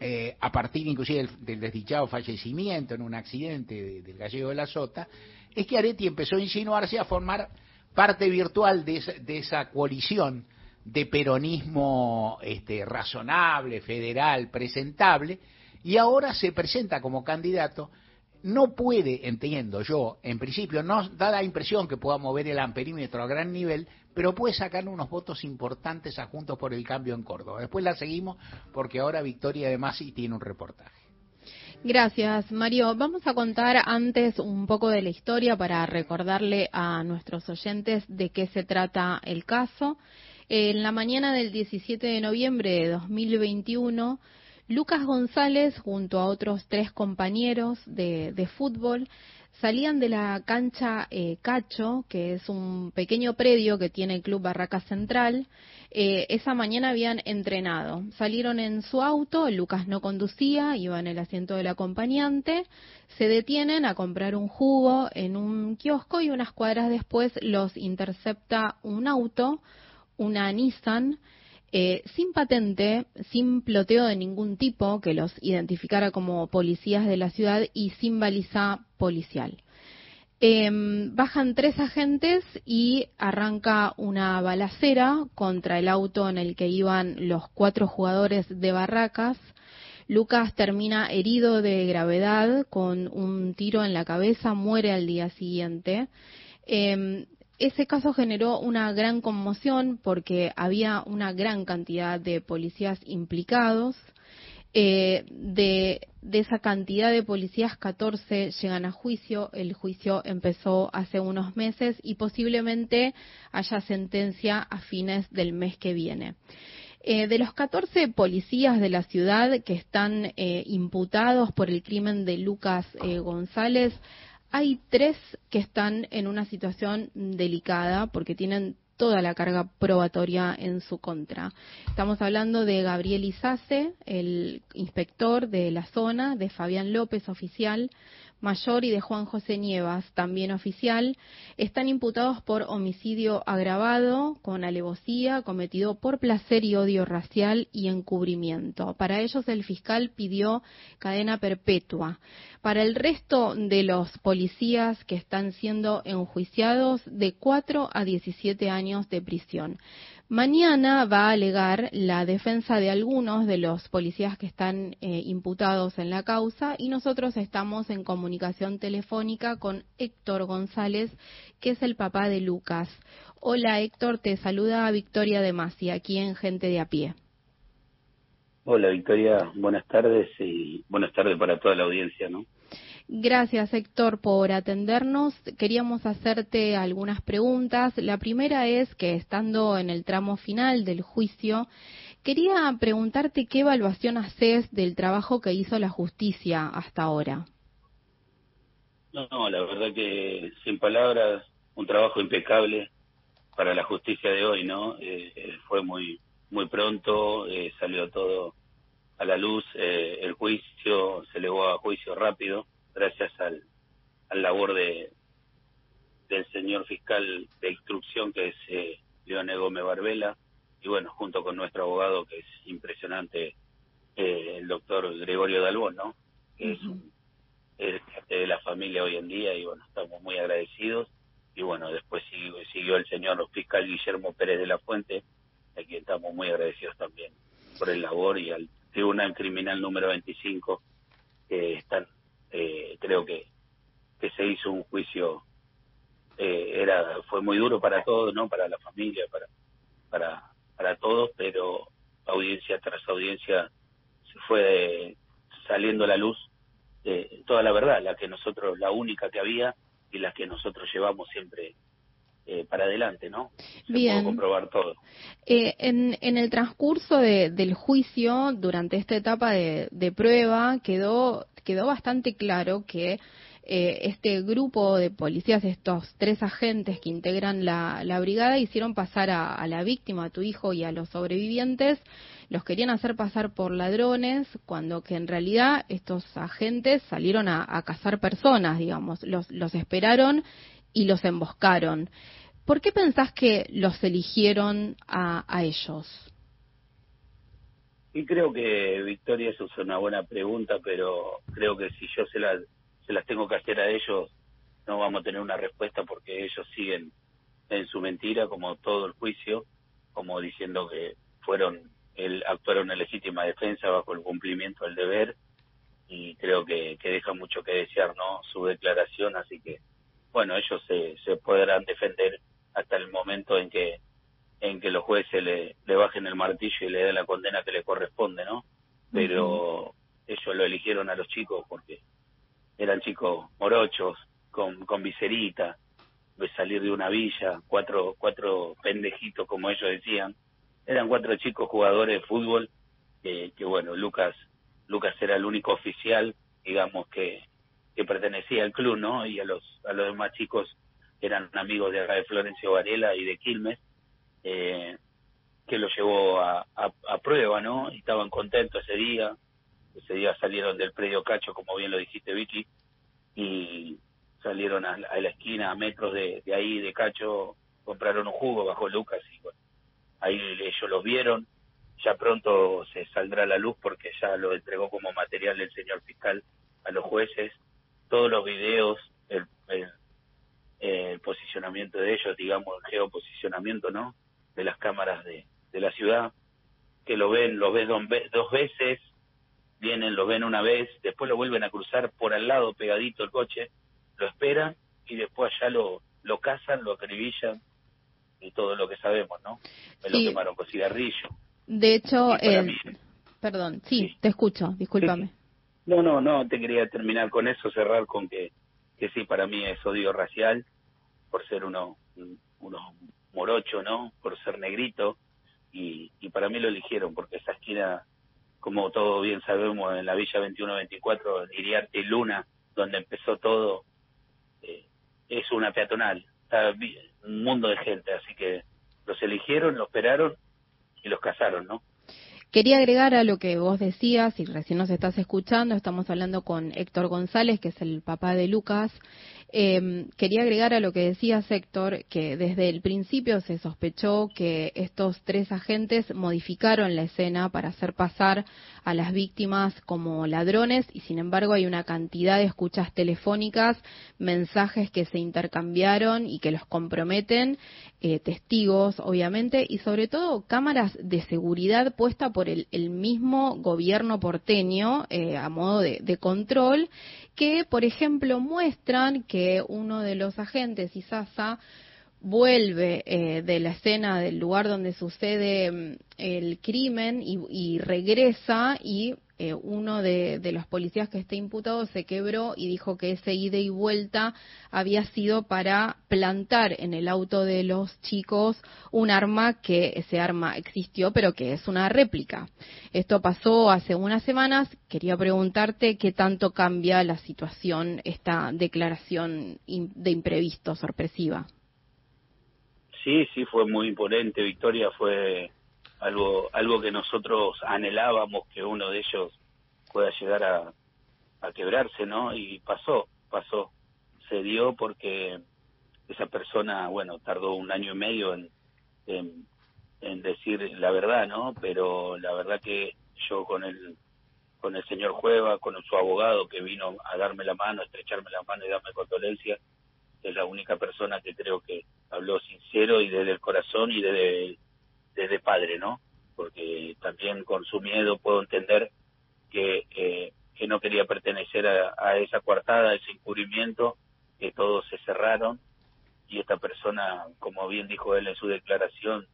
eh, a partir inclusive del, desdichado fallecimiento en un accidente del gallego de la Sota, es que Areti empezó a insinuarse a formar parte virtual de esa, de esa coalición de peronismo este, razonable, federal, presentable, y ahora se presenta como candidato no puede, entiendo yo, en principio, no da la impresión que pueda mover el amperímetro a gran nivel, pero puede sacar unos votos importantes a Juntos por el Cambio en Córdoba. Después la seguimos porque ahora Victoria de Masi tiene un reportaje. Gracias, Mario. Vamos a contar antes un poco de la historia para recordarle a nuestros oyentes de qué se trata el caso. En la mañana del 17 de noviembre de 2021, Lucas González, junto a otros tres compañeros de, fútbol, salían de la cancha eh, Cacho, que es un pequeño predio que tiene el Club Barraca Central. Eh, esa mañana habían entrenado. Salieron en su auto, Lucas no conducía, iba en el asiento del acompañante. Se detienen a comprar un jugo en un kiosco y unas cuadras después los intercepta un auto, una Nissan eh, sin patente, sin ploteo de ningún tipo que los identificara como policías de la ciudad y sin baliza policial. Em, bajan tres agentes y arranca una balacera contra el auto en el que iban los cuatro jugadores de Barracas. Lucas termina herido de gravedad con un tiro en la cabeza, muere al día siguiente. Em, ese caso generó una gran conmoción porque había una gran cantidad de policías implicados. Eh, de, esa cantidad de policías, 14 llegan a juicio. El juicio empezó hace unos meses y posiblemente haya sentencia a fines del mes que viene. Eh, de los 14 policías de la ciudad que están eh, imputados por el crimen de Lucas González, hay tres que están en una situación delicada porque tienen toda la carga probatoria en su contra. Estamos hablando de Gabriel Izace, el inspector de la zona, de Fabián López, oficial, mayor y de Juan José Nievas, también oficial, están imputados por homicidio agravado con alevosía cometido por placer y odio racial y encubrimiento. Para ellos el fiscal pidió cadena perpetua. Para el resto de los policías que están siendo enjuiciados, de 4 a 17 años de prisión. Mañana va a alegar la defensa de algunos de los policías que están eh, imputados en la causa y nosotros estamos en comunicación telefónica con Héctor González, que es el papá de Lucas. Hola Héctor, te saluda Victoria de Masi, aquí en Gente de a pie. Hola Victoria, buenas tardes y buenas tardes para toda la audiencia, ¿no? Gracias, Héctor, por atendernos. Queríamos hacerte algunas preguntas. La primera es que, estando en el tramo final del juicio, quería preguntarte qué evaluación haces del trabajo que hizo la justicia hasta ahora. No, la verdad que, sin palabras, un trabajo impecable para la justicia de hoy, ¿no? Eh, eh, fue muy muy pronto, eh, salió todo a la luz, el juicio se elevó a juicio rápido gracias al, al labor de del señor fiscal de instrucción que es eh, Leone Gómez Barbela y bueno, junto con nuestro abogado que es impresionante, eh, el doctor Gregorio Dalbón, ¿no? Que es, de la familia hoy en día y bueno, estamos muy agradecidos y bueno, después siguió, siguió el señor fiscal Guillermo Pérez de la Fuente, a quien estamos muy agradecidos también por el labor y al Tribunal Criminal número 25 que están eh, creo que, que se hizo un juicio, eh, era fue muy duro para todos, ¿no? Para la familia, para, para, para todos, pero audiencia tras audiencia se fue saliendo a la luz eh, toda la verdad, la que nosotros, la única que había y la que nosotros llevamos siempre eh, para adelante, ¿no? Se Bien. comprobar todo. Eh, en, en, el transcurso de, del juicio, durante esta etapa de, de, prueba, quedó, quedó bastante claro que eh, este grupo de policías, estos tres agentes que integran la, la brigada, hicieron pasar a, a, la víctima, a tu hijo y a los sobrevivientes, los querían hacer pasar por ladrones, cuando que en realidad estos agentes salieron a, a cazar personas, digamos, los, los esperaron y los emboscaron. ¿Por qué pensás que los eligieron a, a ellos? Y creo que, Victoria, eso es una buena pregunta, pero creo que si yo se las, se las tengo que hacer a ellos, no vamos a tener una respuesta porque ellos siguen en su mentira, como todo el juicio, como diciendo que fueron, el, actuaron en legítima defensa bajo el cumplimiento del deber, y creo que, que deja mucho que desear, ¿no? Su declaración, así que bueno, ellos se, se podrán defender hasta el momento en que en que los jueces le, le bajen el martillo y le den la condena que le corresponde, ¿no? Pero uh -huh. ellos lo eligieron a los chicos porque eran chicos morochos, con, con viserita, de salir de una villa, cuatro, cuatro pendejitos, como ellos decían. Eran cuatro chicos jugadores de fútbol, que, que bueno, Lucas, Lucas era el único oficial, digamos, que, que pertenecía al club, ¿no? Y a los, a los demás chicos eran amigos de acá de Florencio Varela y de Quilmes, eh, que lo llevó a, a, prueba, ¿no? Y estaban contentos ese día. Ese día salieron del predio Cacho, como bien lo dijiste, Vicky, y salieron a, a la esquina, a metros de, de, ahí, de Cacho, compraron un jugo bajo Lucas y bueno, ahí ellos los vieron. Ya pronto se saldrá la luz porque ya lo entregó como material el señor fiscal a los jueces todos los videos, el, el, el, posicionamiento de ellos, digamos, el geoposicionamiento, ¿no? De las cámaras de, de la ciudad, que lo ven, lo ven dos, veces, vienen, lo ven una vez, después lo vuelven a cruzar por al lado, pegadito el coche, lo esperan y después allá lo, lo cazan, lo acribillan y todo lo que sabemos, ¿no? Me sí. lo quemaron con cigarrillo. De hecho, mí, Perdón, sí, te escucho, discúlpame. No, no, no, te quería terminar con eso, cerrar con que, que sí, para mí es odio racial, por ser uno, uno morocho, ¿no? Por ser negrito, y, y para mí lo eligieron, porque esa esquina, como todos bien sabemos, en la Villa 2124, Iriarte y Luna, donde empezó todo, eh, es una peatonal, está un mundo de gente, así que los eligieron, los esperaron y los casaron, ¿no? Quería agregar a lo que vos decías, y recién nos estás escuchando, estamos hablando con Héctor González, que es el papá de Lucas. Eh, quería agregar a lo que decías, Héctor, que desde el principio se sospechó que estos tres agentes modificaron la escena para hacer pasar a las víctimas como ladrones y sin embargo hay una cantidad de escuchas telefónicas, mensajes que se intercambiaron y que los comprometen, eh, testigos obviamente y sobre todo cámaras de seguridad puesta por el, el mismo gobierno porteño eh, a modo de, de control que por ejemplo muestran que uno de los agentes, Isasa, vuelve eh, de la escena del lugar donde sucede mm, el crimen y, regresa y eh, uno de, de los policías que está imputado se quebró y dijo que ese ida y vuelta había sido para plantar en el auto de los chicos un arma que ese arma existió pero que es una réplica. Esto pasó hace unas semanas. Quería preguntarte qué tanto cambia la situación esta declaración de imprevisto sorpresiva. Sí, sí, fue muy imponente. Victoria fue algo, algo que nosotros anhelábamos que uno de ellos pueda llegar a, a quebrarse, ¿no? Y pasó, pasó. Se dio porque esa persona, bueno, tardó un año y medio en, decir la verdad, ¿no? Pero la verdad que yo con el con el señor Cueva, con su abogado que vino a darme la mano, a estrecharme la mano y darme condolencia, es la única persona que creo que habló sincero y desde el corazón y desde, desde padre, ¿no? Porque también con su miedo puedo entender que, eh, que no quería pertenecer a, a esa coartada, a ese encubrimiento, que todos se cerraron y esta persona, como bien dijo él en su declaración,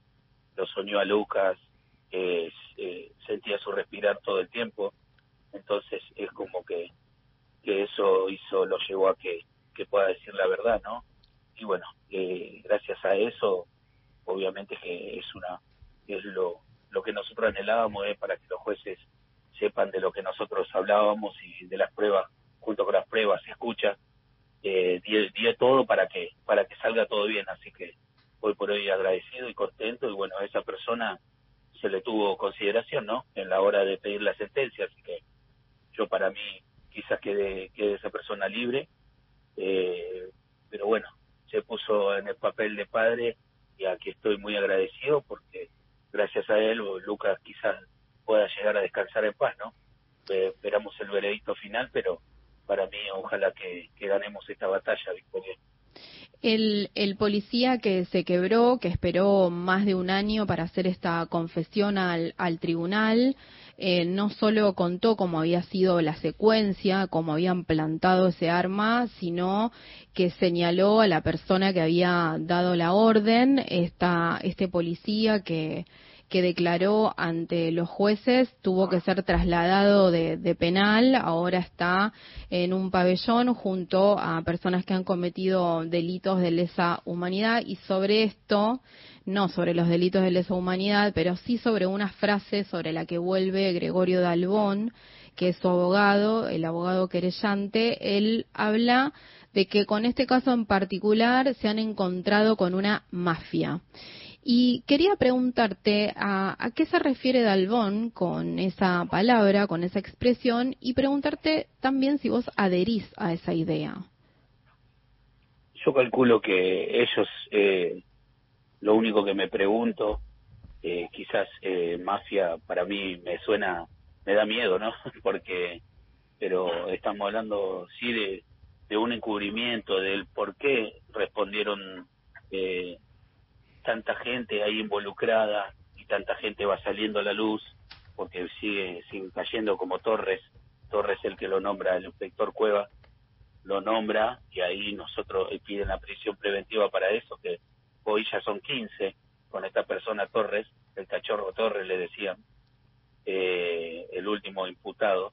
lo soñó a Lucas, eh, eh, sentía su respirar todo el tiempo, entonces es como que, que eso hizo, lo llevó a que, que pueda decir la verdad, ¿no? Y bueno, eh, gracias a eso, obviamente que es una, es lo, lo que nosotros anhelábamos es para que los jueces sepan de lo que nosotros hablábamos y de las pruebas, junto con las pruebas se escucha, eh, di todo para que, para que salga todo bien, así que hoy por hoy agradecido y contento y bueno, a esa persona se le tuvo consideración, ¿no? En la hora de pedir la sentencia, así que yo para mí quizás quede, quede esa persona libre, eh, pero bueno, se puso en el papel de padre y aquí estoy muy agradecido porque gracias a él Lucas quizás pueda llegar a descansar en paz, ¿no? Eh, esperamos el veredicto final, pero para mí ojalá que, que ganemos esta batalla, Victoria. El, el policía que se quebró, que esperó más de un año para hacer esta confesión al, al tribunal, eh, no solo contó cómo había sido la secuencia, cómo habían plantado ese arma, sino que señaló a la persona que había dado la orden, esta, este policía que, que declaró ante los jueces tuvo que ser trasladado de, de, penal, ahora está en un pabellón junto a personas que han cometido delitos de lesa humanidad y sobre esto, no sobre los delitos de lesa humanidad, pero sí sobre una frase sobre la que vuelve Gregorio Dalbón, que es su abogado, el abogado querellante, él habla de que con este caso en particular se han encontrado con una mafia. Y quería preguntarte a, a, qué se refiere Dalbón con esa palabra, con esa expresión, y preguntarte también si vos adherís a esa idea. Yo calculo que ellos, eh, lo único que me pregunto, eh, quizás eh, mafia para mí me suena, me da miedo, ¿no? Porque, pero estamos hablando sí de, de un encubrimiento, del por qué respondieron eh, tanta gente ahí involucrada y tanta gente va saliendo a la luz porque sigue, sigue cayendo como Torres, Torres el que lo nombra el inspector Cueva, lo nombra y ahí nosotros piden la prisión preventiva para eso, que hoy ya son 15 con esta persona Torres, el cachorro Torres le decían. eh, el último imputado,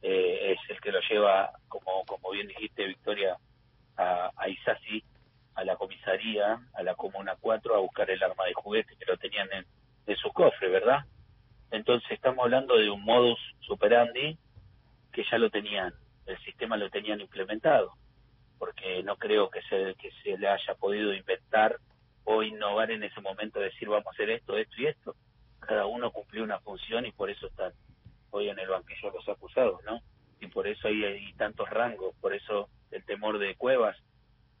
eh, es el que lo lleva, como, como bien dijiste, Victoria, a, a Isasi, a la comisaría, a la Comuna 4, a buscar el arma de juguete que lo tenían en, su cofre, ¿verdad? Entonces estamos hablando de un modus superandi que ya lo tenían, el sistema lo tenían implementado, porque no creo que se, que se le haya podido inventar o innovar en ese momento, decir vamos a hacer esto, esto y esto. Cada uno cumplió una función y por eso están hoy en el banquillo los acusados, ¿no? Y por eso hay, hay tantos rangos, por eso el temor de Cuevas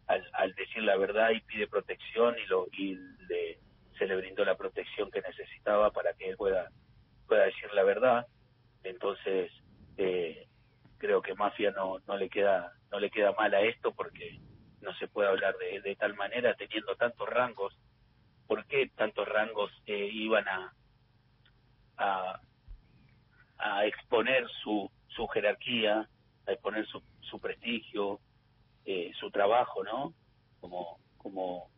al, al decir la verdad y pide protección y lo y le, se le brindó la protección que necesitaba para que él pueda pueda decir la verdad entonces eh, creo que mafia no no le queda no le queda mal a esto porque no se puede hablar de, tal manera teniendo tantos rangos por qué tantos rangos eh, iban a, a a exponer su su jerarquía a exponer su, su prestigio eh, su trabajo, ¿no? Como, como,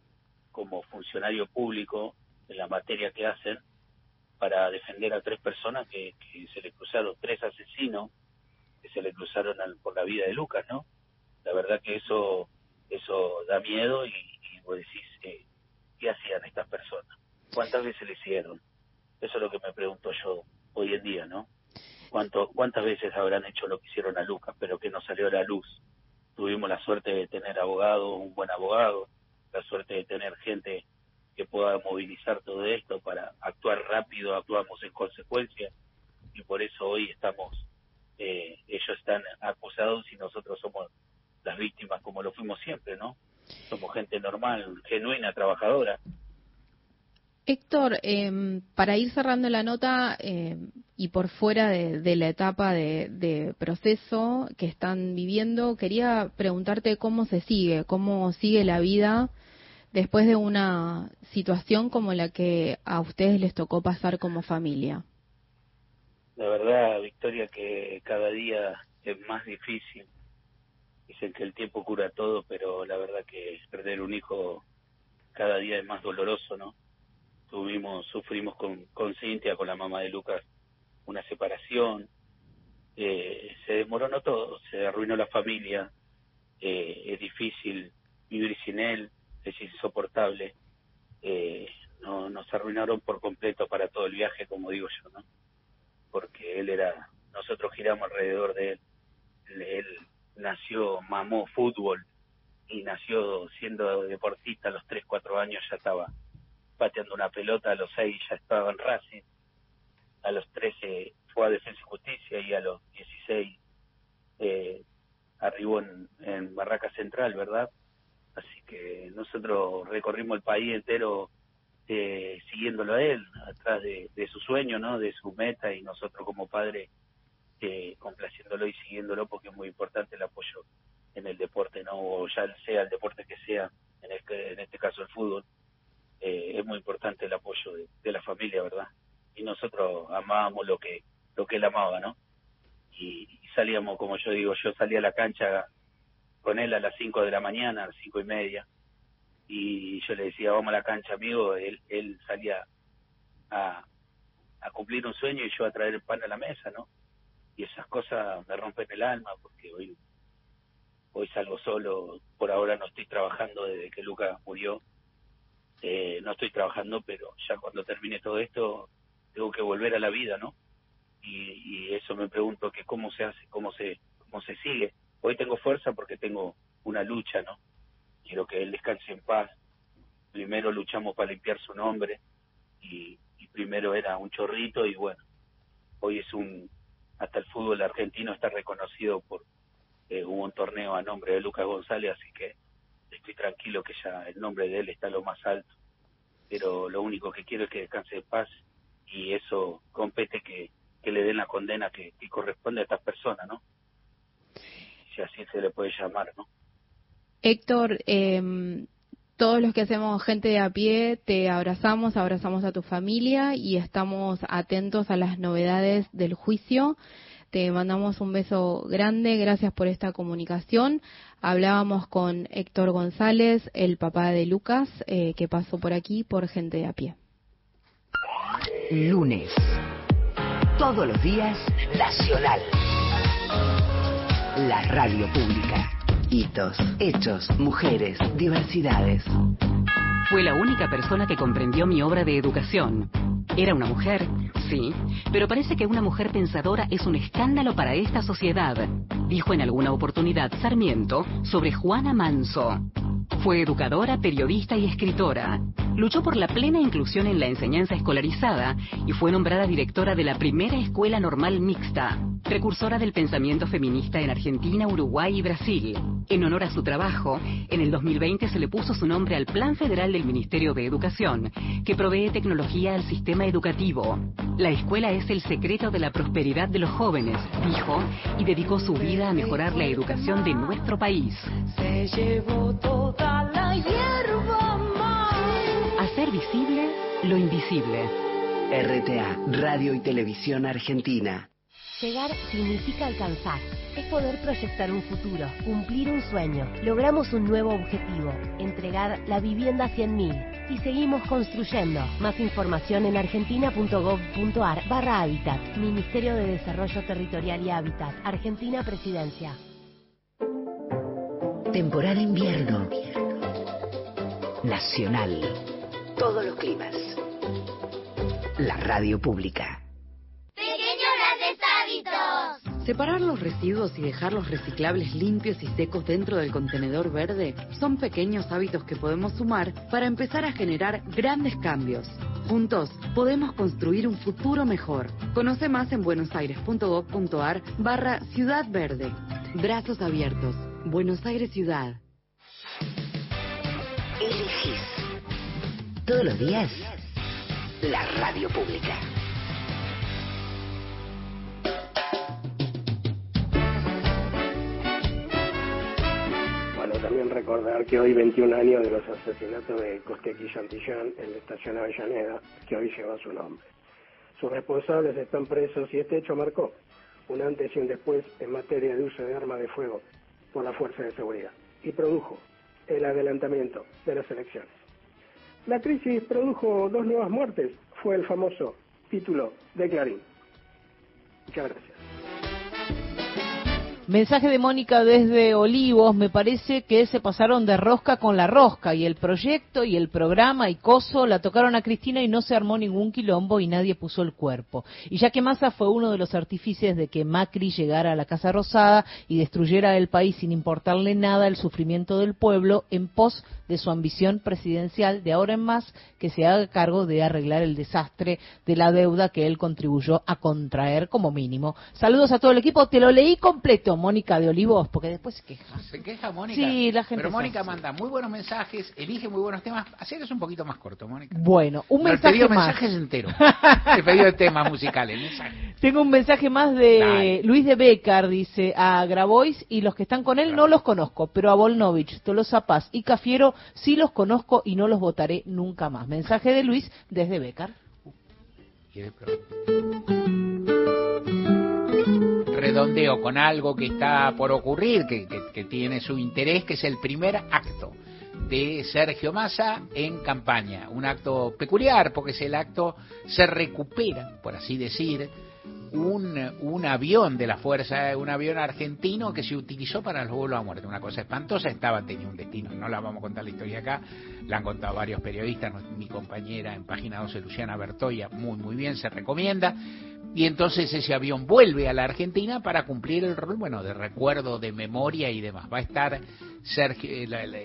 como funcionario público en la materia que hacen para defender a tres personas que, que se le cruzaron, tres asesinos que se le cruzaron al, por la vida de Lucas, ¿no? La verdad que eso eso da miedo y, vos decís, eh, ¿qué hacían estas personas? ¿Cuántas veces le hicieron? Eso es lo que me pregunto yo hoy en día, ¿no? ¿Cuánto, ¿Cuántas veces habrán hecho lo que hicieron a Lucas, pero que no salió a la luz? tuvimos la suerte de tener abogado, un buen abogado, la suerte de tener gente que pueda movilizar todo esto para actuar rápido, actuamos en consecuencia y por eso hoy estamos, eh, ellos están acusados y nosotros somos las víctimas como lo fuimos siempre, ¿no? Somos gente normal, genuina, trabajadora. Héctor, eh, para ir cerrando la nota eh, y por fuera de, de la etapa de, de, proceso que están viviendo, quería preguntarte cómo se sigue, cómo sigue la vida después de una situación como la que a ustedes les tocó pasar como familia. La verdad, Victoria, que cada día es más difícil. Dicen que el tiempo cura todo, pero la verdad que perder un hijo cada día es más doloroso, ¿no? tuvimos, sufrimos con, con Cintia, con la mamá de Lucas, una separación, eh, se desmoronó todo, se arruinó la familia, eh, es difícil vivir sin él, es insoportable, eh, no, nos arruinaron por completo para todo el viaje, como digo yo, ¿no? Porque él era, nosotros giramos alrededor de él, él, nació, mamó fútbol y nació siendo deportista a los 3, 4 años ya estaba pateando una pelota, a los 6 ya estaba en Racing, a los 13 fue a Defensa y Justicia y a los 16 eh, arribó en, en Barraca Central, ¿verdad? Así que nosotros recorrimos el país entero eh, siguiéndolo a él, atrás de, de, su sueño, ¿no? De su meta y nosotros como padre eh, complaciéndolo y siguiéndolo porque es muy importante el apoyo en el deporte, ¿no? O ya sea el deporte que sea, en este, en este caso el fútbol eh, es muy importante el apoyo de, la familia, ¿verdad? Y nosotros amábamos lo que lo que él amaba, ¿no? Y, salíamos, como yo digo, yo salía a la cancha con él a las 5 de la mañana, a las cinco y media, y yo le decía, vamos a la cancha, amigo, él, él salía a, a cumplir un sueño y yo a traer el pan a la mesa, ¿no? Y esas cosas me rompen el alma porque hoy hoy salgo solo, por ahora no estoy trabajando desde que Lucas murió, eh, no estoy trabajando, pero ya cuando termine todo esto tengo que volver a la vida, ¿no? Y, eso me pregunto que cómo se hace, cómo se, cómo se sigue. Hoy tengo fuerza porque tengo una lucha, ¿no? Quiero que él descanse en paz. Primero luchamos para limpiar su nombre y primero era un chorrito y bueno, hoy es un, hasta el fútbol argentino está reconocido por eh, un torneo a nombre de Lucas González, así que estoy tranquilo que ya el nombre de él está lo más alto, pero lo único que quiero es que descanse de paz y eso compete que, que le den la condena que, que corresponde a estas personas, ¿no? Si así se le puede llamar, ¿no? Héctor, eh, todos los que hacemos gente de a pie te abrazamos, abrazamos a tu familia y estamos atentos a las novedades del juicio. Te mandamos un beso grande, gracias por esta comunicación. Hablábamos con Héctor González, el papá de Lucas, eh, que pasó por aquí por gente de a pie. Lunes. Todos los días, Nacional. La radio pública. Hitos, hechos, mujeres, diversidades. Fue la única persona que comprendió mi obra de educación. Era una mujer, sí, pero parece que una mujer pensadora es un escándalo para esta sociedad, dijo en alguna oportunidad Sarmiento sobre Juana Manso. Fue educadora, periodista y escritora. Luchó por la plena inclusión en la enseñanza escolarizada y fue nombrada directora de la primera escuela normal mixta, precursora del pensamiento feminista en Argentina, Uruguay y Brasil. En honor a su trabajo, en el 2020 se le puso su nombre al Plan Federal del Ministerio de Educación, que provee tecnología al sistema educativo. La escuela es el secreto de la prosperidad de los jóvenes, dijo, y dedicó su vida a mejorar la educación de nuestro país. Se llevó toda la hierba Hacer visible lo invisible. RTA, Radio y Televisión Argentina. Llegar significa alcanzar. Es poder proyectar un futuro, cumplir un sueño. Logramos un nuevo objetivo, entregar la vivienda 100.000. Y seguimos construyendo. Más información en argentina.gov.ar barra Hábitat. Ministerio de Desarrollo Territorial y Hábitat. Argentina Presidencia. Temporada invierno. Nacional. Todos los climas. La radio pública. Pequeños grandes hábitos. Separar los residuos y dejar los reciclables limpios y secos dentro del contenedor verde son pequeños hábitos que podemos sumar para empezar a generar grandes cambios. Juntos podemos construir un futuro mejor. Conoce más en buenosaires.gov.ar barra Ciudad Verde. Brazos abiertos. Buenos Aires Ciudad. Elegís. Todos los días. La radio pública. Bueno, también recordar que hoy 21 años de los asesinatos de Costequi y Chantillán en la estación Avellaneda, que hoy lleva su nombre. Sus responsables están presos y este hecho marcó un antes y un después en materia de uso de armas de fuego por la fuerza de seguridad y produjo el adelantamiento de las elecciones. La crisis produjo dos nuevas muertes, fue el famoso título de Clarín. Muchas gracias. Mensaje de Mónica desde Olivos, me parece que se pasaron de rosca con la rosca y el proyecto y el programa y coso la tocaron a Cristina y no se armó ningún quilombo y nadie puso el cuerpo. Y ya que Massa fue uno de los artífices de que Macri llegara a la Casa Rosada y destruyera el país sin importarle nada el sufrimiento del pueblo en pos de su ambición presidencial de ahora en más que se haga cargo de arreglar el desastre de la deuda que él contribuyó a contraer como mínimo. Saludos a todo el equipo, te lo leí completo, Mónica de Olivos, porque después se queja. Se queja Mónica. Sí, la gente Pero Mónica así. manda muy buenos mensajes, elige muy buenos temas. Hacerlos un poquito más corto, Mónica. Bueno, un he mensaje pedido más. mensajes enteros. He pedido temas musicales. mensajes. Tengo un mensaje más de Dale. Luis de Becar, dice, a Grabois y los que están con él no los conozco, pero a Volnovich, Tolosa Paz y Cafiero sí los conozco y no los votaré nunca más. Mensaje de Luis desde Becar. Redondeo con algo que está por ocurrir, que, que- que tiene su interés, que es el primer acto de Sergio Massa en campaña. Un acto peculiar, porque es el acto, se recupera, por así decir, un, un avión de la Fuerza, un avión argentino que se utilizó para los vuelos a muerte. Una cosa espantosa, estaba, tenía un destino, no la vamos a contar la historia acá, la han contado varios periodistas, mi compañera en página 12, Luciana Bertoya, muy, muy bien, se recomienda. Y entonces ese avión vuelve a la Argentina para cumplir el rol, bueno, de recuerdo, de memoria y demás. Va a estar Sergio, eh, la- la-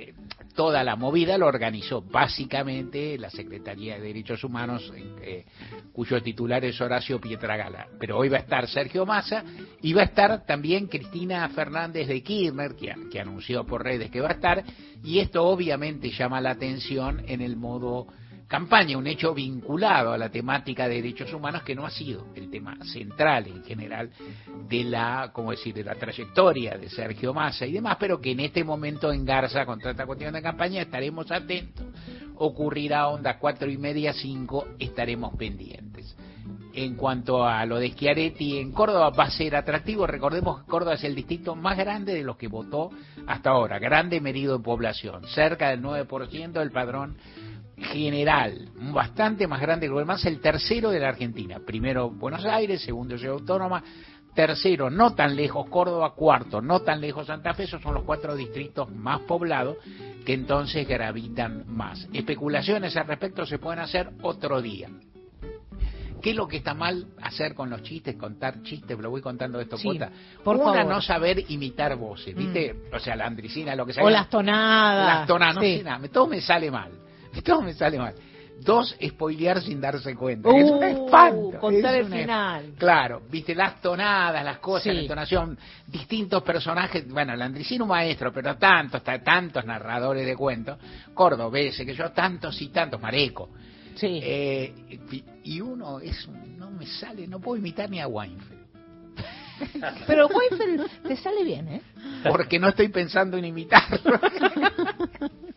toda la movida lo organizó básicamente la Secretaría de Derechos Humanos, eh, cuyo titular es Horacio Pietragala. Pero hoy va a estar Sergio Massa y va a estar también Cristina Fernández de Kirchner, que, que anunció por redes que va a estar, y esto obviamente llama la atención en el modo campaña, un hecho vinculado a la temática de derechos humanos que no ha sido el tema central en general de la, como decir, de la trayectoria de Sergio Massa y demás, pero que en este momento engarza contra esta cuestión de campaña, estaremos atentos, ocurrirá onda cuatro y media, cinco, estaremos pendientes. En cuanto a lo de Schiaretti en Córdoba va a ser atractivo, recordemos que Córdoba es el distrito más grande de los que votó hasta ahora, grande medido en población, cerca del 9% del padrón general, bastante más grande que lo demás, el tercero de la Argentina. Primero Buenos Aires, segundo Ciudad Autónoma, tercero no tan lejos Córdoba, cuarto no tan lejos Santa Fe, esos son los cuatro distritos más poblados que entonces gravitan más. Especulaciones al respecto se pueden hacer otro día. ¿Qué es lo que está mal hacer con los chistes, contar chistes? Lo voy contando de esto, Sí, Cota. por Una, favor. no saber imitar voces, ¿viste? O sea, la andricina, lo que sea. O las tonadas. Las tonadas, no Sí. sé nada. Todo me sale mal. Todo me sale mal. Dos, spoilear sin darse cuenta. que es un Uh, espanto. contar es el final. Claro, viste, las tonadas, las cosas, Sí. la entonación, distintos personajes. Bueno, el andricino un maestro, pero tantos, ta- tantos narradores de cuentos, cordobeses, que yo, tantos y tantos, mareco. Sí. Eh, y- uno es no me sale, no puedo imitar ni a Weinfeld. Pero Weinfeld te sale bien, ¿eh? Porque no estoy pensando en imitarlo.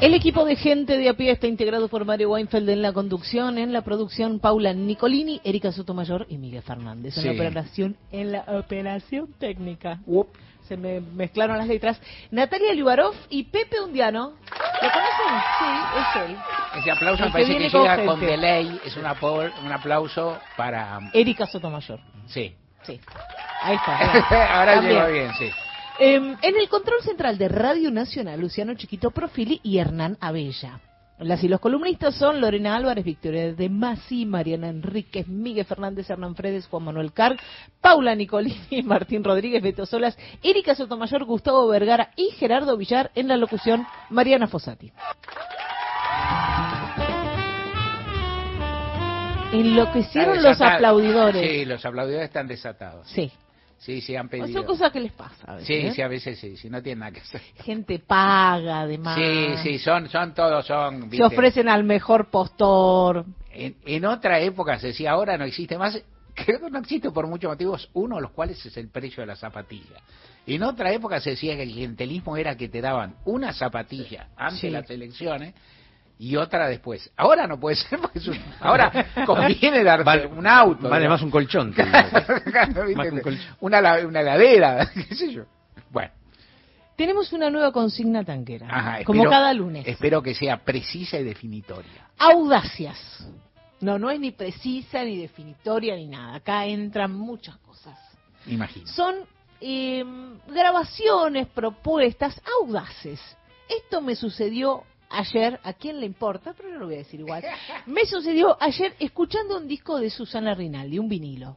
El equipo de gente de a pie está integrado por Mario Weinfeld en la conducción, en la producción Paula Nicolini, Erika Sotomayor y Miguel Fernández. En la operación, en la operación técnica. Se me mezclaron las letras. Natalia Liubarov y Pepe Undiano. ¿Lo conocen? Sí, es él. Ese aplauso me parece que, llega con delay, es un, un aplauso para... Erika Sotomayor. Sí. Sí. Ahí está. Ahora llegó bien, sí. Eh, en el control central de Radio Nacional, Luciano Chiquito Profili y Hernán Abella. Las y los columnistas son Lorena Álvarez, Victoria de Masi, Mariana Enríquez, Miguel Fernández, Hernán Fredes, Juan Manuel Carg, Paula Nicolini, Martín Rodríguez, Beto Solas, Erika Sotomayor, Gustavo Vergara y Gerardo Villar en la locución Mariana Fossati. Enloquecieron los aplaudidores. Sí, los aplaudidores están desatados. Sí. Sí, sí, han Son pedido. cosas que les pasa. a veces, Sí, ¿eh? sí, a veces sí, sí, no tienen nada que hacer. Gente paga, además. Sí, sí, son, son todos, son... Se ofrecen al mejor postor. En, en otra época se decía, ahora no existe más. Creo que no existe por muchos motivos, uno de los cuales es el precio de la zapatilla. En otra época se decía que el clientelismo era que te daban una zapatilla antes Sí. de las elecciones y otra después. Ahora no puede ser porque es un- ahora conviene Vale- un auto. Vale ¿no? más un colchón. una, la- una heladera, qué sé yo. Bueno, Tenemos una nueva consigna tanquera. ajá, como espero- cada lunes. Espero que sea precisa y definitoria. Audacias. No, no es ni precisa, ni definitoria, ni nada. Acá entran muchas cosas. Imagino. Son eh, grabaciones, propuestas audaces. Esto me sucedió ayer, ¿a quién le importa? Pero no lo voy a decir igual. Me sucedió ayer escuchando un disco de Susana Rinaldi, un vinilo.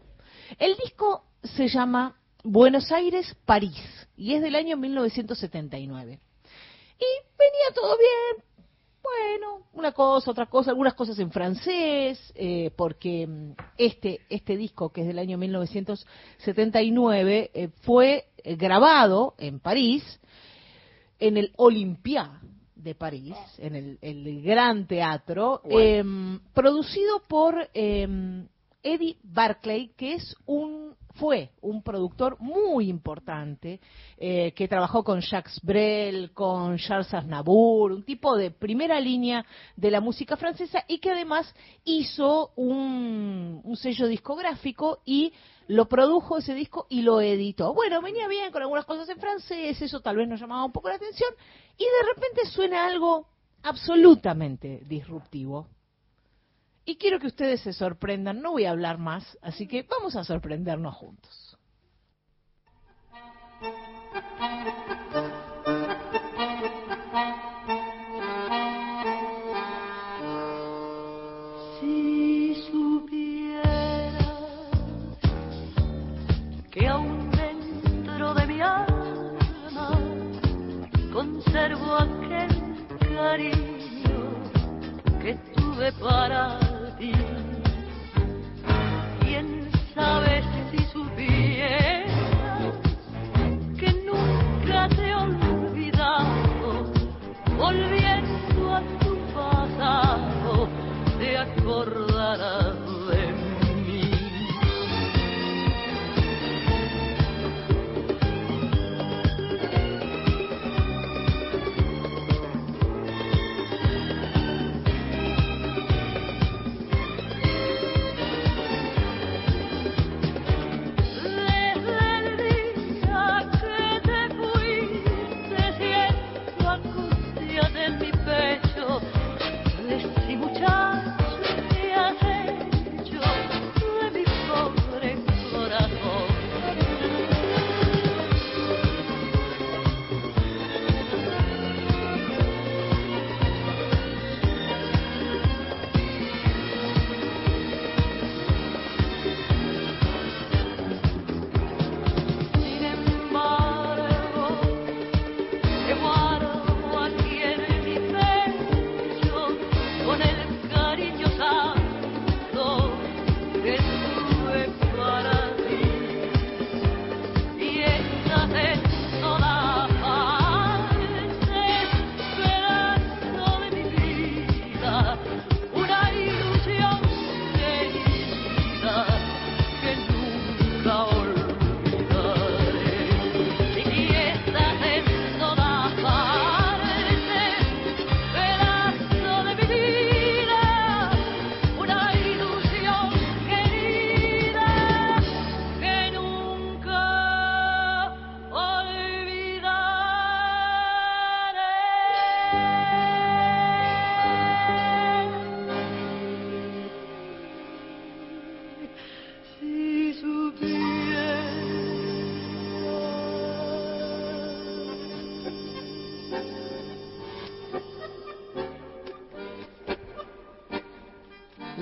El disco se llama Buenos Aires, París, y es del año 1979. Y venía todo bien, bueno, una cosa, otra cosa, algunas cosas en francés, eh, porque mm, este, este disco, que es del año 1979, eh, fue grabado en París, en el Olympia de París, en el, el gran teatro, eh, producido por eh, Eddie Barclay, que es un fue un productor muy importante eh, que trabajó con Jacques Brel, con Charles Aznavour, un tipo de primera línea de la música francesa y que además hizo un, un sello discográfico y lo produjo ese disco y lo editó. Bueno, venía bien con algunas cosas en francés, eso tal vez nos llamaba un poco la atención y de repente suena algo absolutamente disruptivo. Y quiero que ustedes se sorprendan, no voy a hablar más, así que vamos a sorprendernos juntos. Conservo aquel cariño que tuve para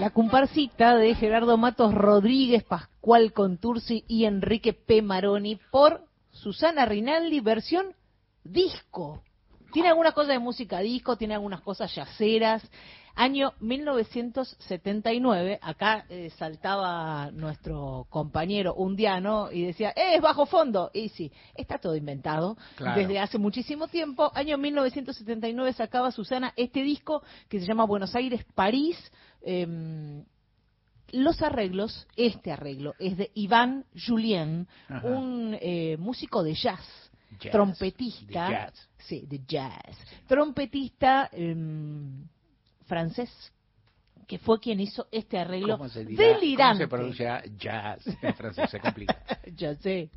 La comparsita de Gerardo Matos Rodríguez, Pascual Contursi y Enrique P. Maroni por Susana Rinaldi, versión disco. Tiene algunas cosas de música disco, tiene algunas cosas yaceras. Año 1979, acá eh, saltaba nuestro compañero undiano y decía, ¡eh, es bajo fondo! Y sí, está todo inventado Claro. desde hace muchísimo tiempo. Año 1979 sacaba Susana este disco que se llama Buenos Aires, París. Em, los arreglos, este arreglo, es de Iván Julien, Ajá. un eh, músico de jazz, Jazz, trompetista, de jazz. sí, de jazz, trompetista em, francés, que fue quien hizo este arreglo ¿Cómo se dirá? ¿Cómo delirante. se pronuncia jazz en francés? Se complica. ya sé.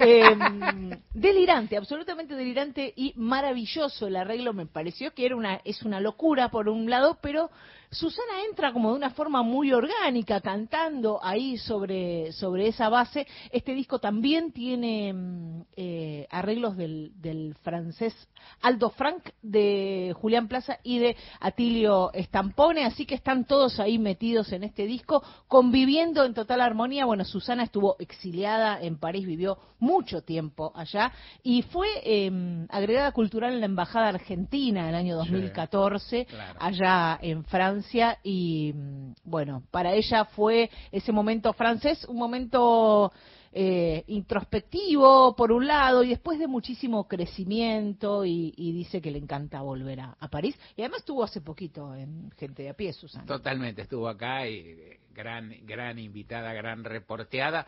Em, delirante, absolutamente delirante y maravilloso el arreglo. Me pareció que era una, es una locura por un lado, pero Susana entra como de una forma muy orgánica, cantando ahí sobre, sobre esa base. Este disco también tiene mm, eh, arreglos del, del francés Aldo Frank, de Julián Plaza y de Atilio Stampone, así que están todos ahí metidos en este disco, conviviendo en total armonía. Bueno, Susana estuvo exiliada en París, vivió mucho tiempo allá y fue eh, agregada cultural en la Embajada Argentina en el año 2014, claro. allá en Francia, y mm, bueno, para ella fue ese momento francés, un momento eh, introspectivo por un lado y después de muchísimo crecimiento y, y dice que le encanta volver a, a París y además estuvo hace poquito en Gente de a pie, Susana. Totalmente, estuvo acá y eh, gran, gran invitada, gran reporteada.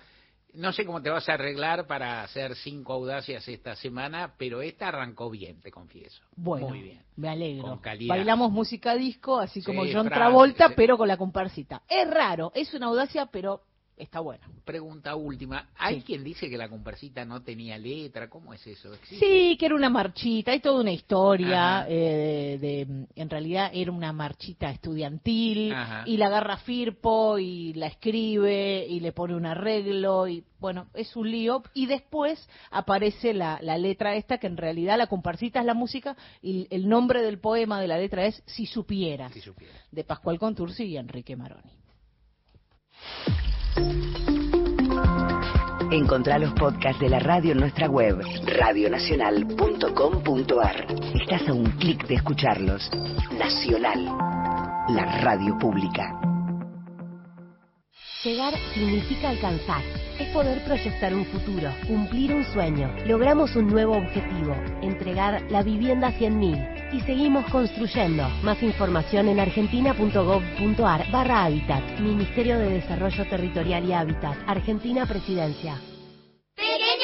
No sé cómo te vas a arreglar para hacer cinco audacias esta semana, pero esta arrancó bien, te confieso. Bueno, Muy bien. me alegro. Con calidad. Bailamos música disco, así Sí, como John Travolta, pero con la comparsita. Es raro, es una audacia, pero está buena. Pregunta última. ¿Hay quien dice que la comparsita no tenía letra? ¿Cómo es eso? ¿Existe? Sí, que era una marchita, hay toda una historia, eh, de, de- en realidad era una marchita estudiantil, Ajá. y la agarra Firpo y la escribe y le pone un arreglo, y bueno, es un lío, y después aparece la, la letra esta, que en realidad la comparsita es la música, y el nombre del poema de la letra es Si supieras, de Pascual Contursi y Enrique Maroni. Encontrá los podcasts de la radio en nuestra web, radionacional.com.ar. Estás a un clic de escucharlos. Nacional, la radio pública. Llegar significa alcanzar. Es poder proyectar un futuro, cumplir un sueño. Logramos un nuevo objetivo, entregar la vivienda a 100.000. Y seguimos construyendo. Más información en argentina.gov.ar barra Hábitat. Ministerio de Desarrollo Territorial y Hábitat. Argentina Presidencia. Hábitos.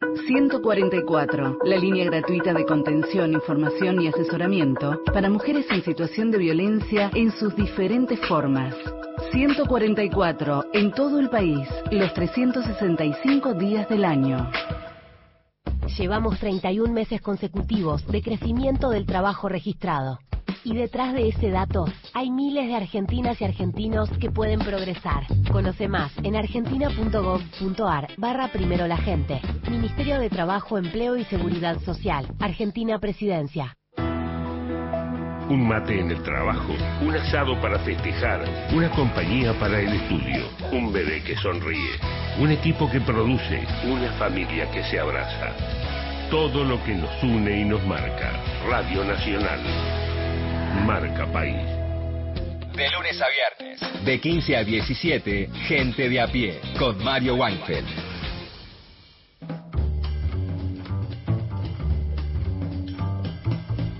144, la línea gratuita de contención, información y asesoramiento para mujeres en situación de violencia en sus diferentes formas. 144, en todo el país, los 365 días del año. Llevamos 31 meses consecutivos de crecimiento del trabajo registrado. Y detrás de ese dato hay miles de argentinas y argentinos que pueden progresar. Conoce más en argentina.gov.ar barra primero la gente. Ministerio de Trabajo, Empleo y Seguridad Social. Argentina Presidencia. Un mate en el trabajo, un asado para festejar, una compañía para el estudio, un bebé que sonríe, un equipo que produce, una familia que se abraza. Todo lo que nos une y nos marca. Radio Nacional. Marca País. De lunes a viernes. De 15 a 17, Gente de a pie, con Mario Weinfeld.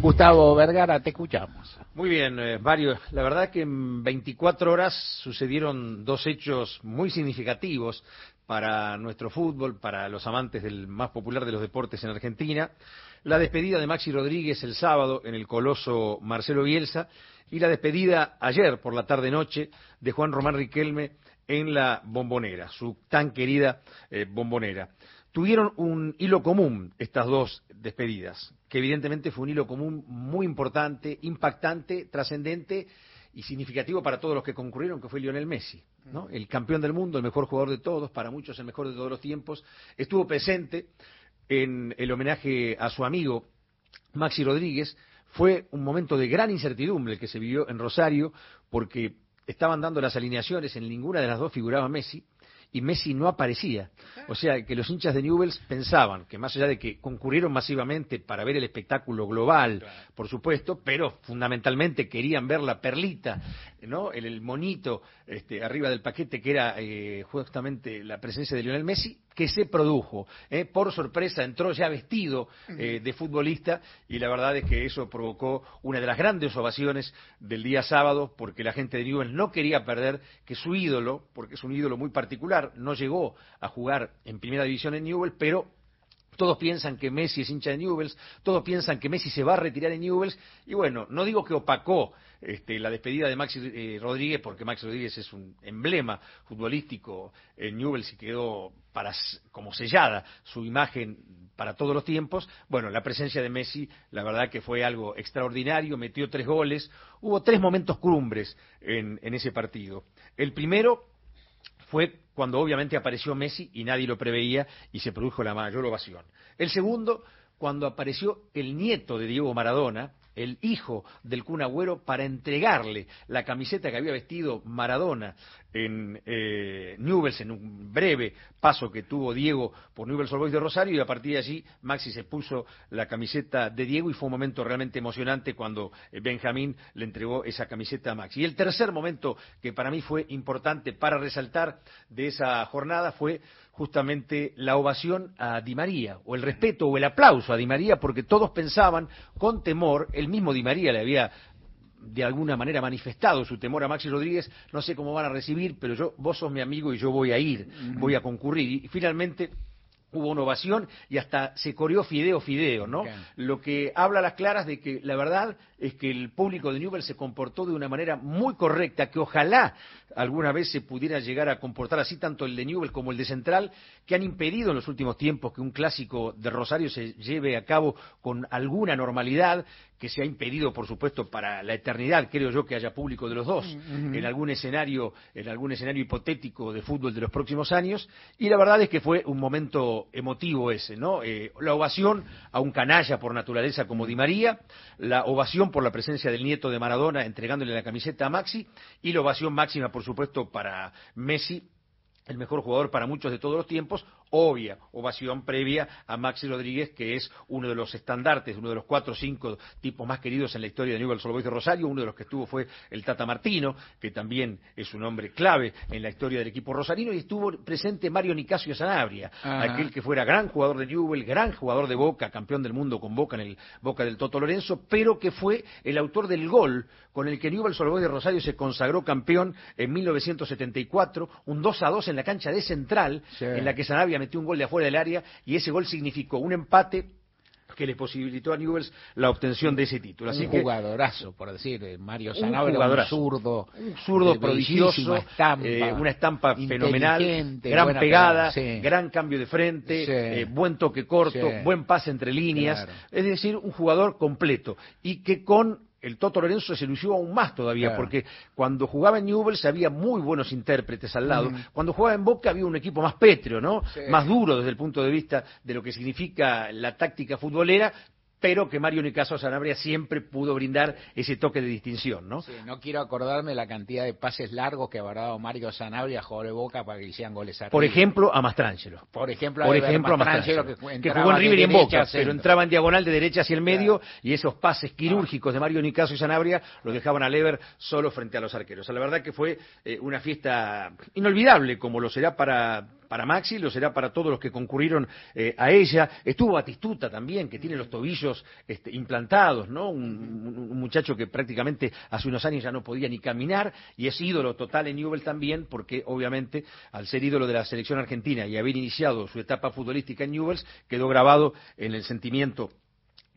Gustavo Vergara, te escuchamos. Muy bien, eh, Mario. La verdad que en 24 horas sucedieron dos hechos muy significativos para nuestro fútbol, para los amantes del más popular de los deportes en Argentina. La despedida de Maxi Rodríguez el sábado en el coloso Marcelo Bielsa y la despedida ayer por la tarde-noche de Juan Román Riquelme en la bombonera, su tan querida eh, bombonera. tuvieron un hilo común estas dos despedidas, que evidentemente fue un hilo común muy importante, impactante, trascendente y significativo para todos los que concurrieron, que fue Lionel Messi, ¿no? El campeón del mundo, el mejor jugador de todos, para muchos el mejor de todos los tiempos, estuvo presente en el homenaje a su amigo Maxi Rodríguez. Fue un momento de gran incertidumbre el que se vivió en Rosario, porque estaban dando las alineaciones, en ninguna de las dos figuraba Messi, y Messi no aparecía. O sea, que los hinchas de Newells pensaban que más allá de que concurrieron masivamente para ver el espectáculo global, por supuesto, pero fundamentalmente querían ver la perlita, ¿no? El, el monito este, arriba del paquete que era eh, justamente la presencia de Lionel Messi, que se produjo. ¿eh? Por sorpresa entró ya vestido eh, de futbolista y la verdad es que eso provocó una de las grandes ovaciones del día sábado porque la gente de Newell's no quería perder que su ídolo, porque es un ídolo muy particular, no llegó a jugar en primera división en Newell's, pero todos piensan que Messi es hincha de Newells, todos piensan que Messi se va a retirar en Newells, y bueno, no digo que opacó este, la despedida de Maxi eh, Rodríguez, porque Maxi Rodríguez es un emblema futbolístico en Newells y quedó para, como sellada su imagen para todos los tiempos. Bueno, la presencia de Messi, la verdad que fue algo extraordinario, metió tres goles, hubo tres momentos cumbres en, en ese partido. El primero fue cuando obviamente apareció Messi y nadie lo preveía y se produjo la mayor ovación. El segundo, cuando apareció el nieto de Diego Maradona, el hijo del Kun Agüero, para entregarle la camiseta que había vestido Maradona en eh, Newell's, en un breve paso que tuvo Diego por Newell's Old Boys de Rosario, y a partir de allí Maxi se puso la camiseta de Diego y fue un momento realmente emocionante cuando eh, Benjamín le entregó esa camiseta a Maxi. Y el tercer momento que para mí fue importante para resaltar de esa jornada fue justamente la ovación a Di María, o el respeto o el aplauso a Di María, porque todos pensaban con temor, el mismo Di María le había de alguna manera manifestado su temor a Maxi Rodríguez, no sé cómo van a recibir, pero yo, vos sos mi amigo y yo voy a ir, voy a concurrir. Y finalmente hubo una ovación y hasta se corrió fideo fideo, ¿no? Lo que habla a las claras de que la verdad es que el público de Newell se comportó de una manera muy correcta, que ojalá alguna vez se pudiera llegar a comportar así tanto el de Newell como el de Central, que han impedido en los últimos tiempos que un clásico de Rosario se lleve a cabo con alguna normalidad, que se ha impedido, por supuesto, para la eternidad, creo yo, que haya público de los dos, en algún escenario, en algún escenario hipotético de fútbol de los próximos años, y la verdad es que fue un momento emotivo ese, ¿no? Eh, la ovación a un canalla por naturaleza como Di María, la ovación por la presencia del nieto de Maradona entregándole la camiseta a Maxi, y la ovación máxima, por supuesto, para Messi, el mejor jugador para muchos de todos los tiempos, obvia ovación previa a Maxi Rodríguez, que es uno de los estandartes, uno de los cuatro o cinco tipos más queridos en la historia de Newell's Old Boys de Rosario, uno de los que estuvo fue el Tata Martino, que también es un hombre clave en la historia del equipo rosarino, y estuvo presente Mario Nicasio Sanabria, Ajá. aquel que fuera gran jugador de Newell, gran jugador de Boca, campeón del mundo con Boca en el Boca del Toto Lorenzo, pero que fue el autor del gol con el que Newell's Old Boys de Rosario se consagró campeón en 1974, un 2 a 2 en la cancha de Central, Sí. en la que Sanabria metió un gol de afuera del área y ese gol significó un empate que le posibilitó a Newells la obtención de ese título. Así un que jugadorazo, por decir, eh, Mario Sanabria, un, zurdo, un zurdo de prodigioso, estampa, eh, una estampa fenomenal, gran pegada, sí. gran cambio de frente, Sí. eh, buen toque corto, Sí. buen pase entre líneas, Claro. es decir, un jugador completo y que con el Toto Lorenzo se lució aún más todavía, Claro. porque cuando jugaba en Newell's había muy buenos intérpretes al lado. Cuando jugaba en Boca había un equipo más pétreo, ¿no? Sí. Más duro desde el punto de vista de lo que significa la táctica futbolera, pero que Mario Nicaso Sanabria siempre pudo brindar ese toque de distinción, ¿no? Sí, no quiero acordarme la cantidad de pases largos que habrá dado Mario Sanabria a jugador de Boca para que hicieran goles arriba. Por ejemplo, a Mastrangelo. Por ejemplo, Por ejemplo, a Mastrangelo, que, jugó en River y en Boca, pero entraba en diagonal de derecha hacia el medio y esos pases quirúrgicos de Mario Nicaso y Sanabria lo dejaban a Lever solo frente a los arqueros. O sea, la verdad que fue eh, una fiesta inolvidable, como lo será para, para Maxi, lo será para todos los que concurrieron eh, a ella. Estuvo Batistuta también, que tiene los tobillos este, implantados, ¿no? Un, un- un muchacho que prácticamente hace unos años ya no podía ni caminar y es ídolo total en Newell también, porque obviamente al ser ídolo de la selección argentina y haber iniciado su etapa futbolística en Newell's, quedó grabado en el sentimiento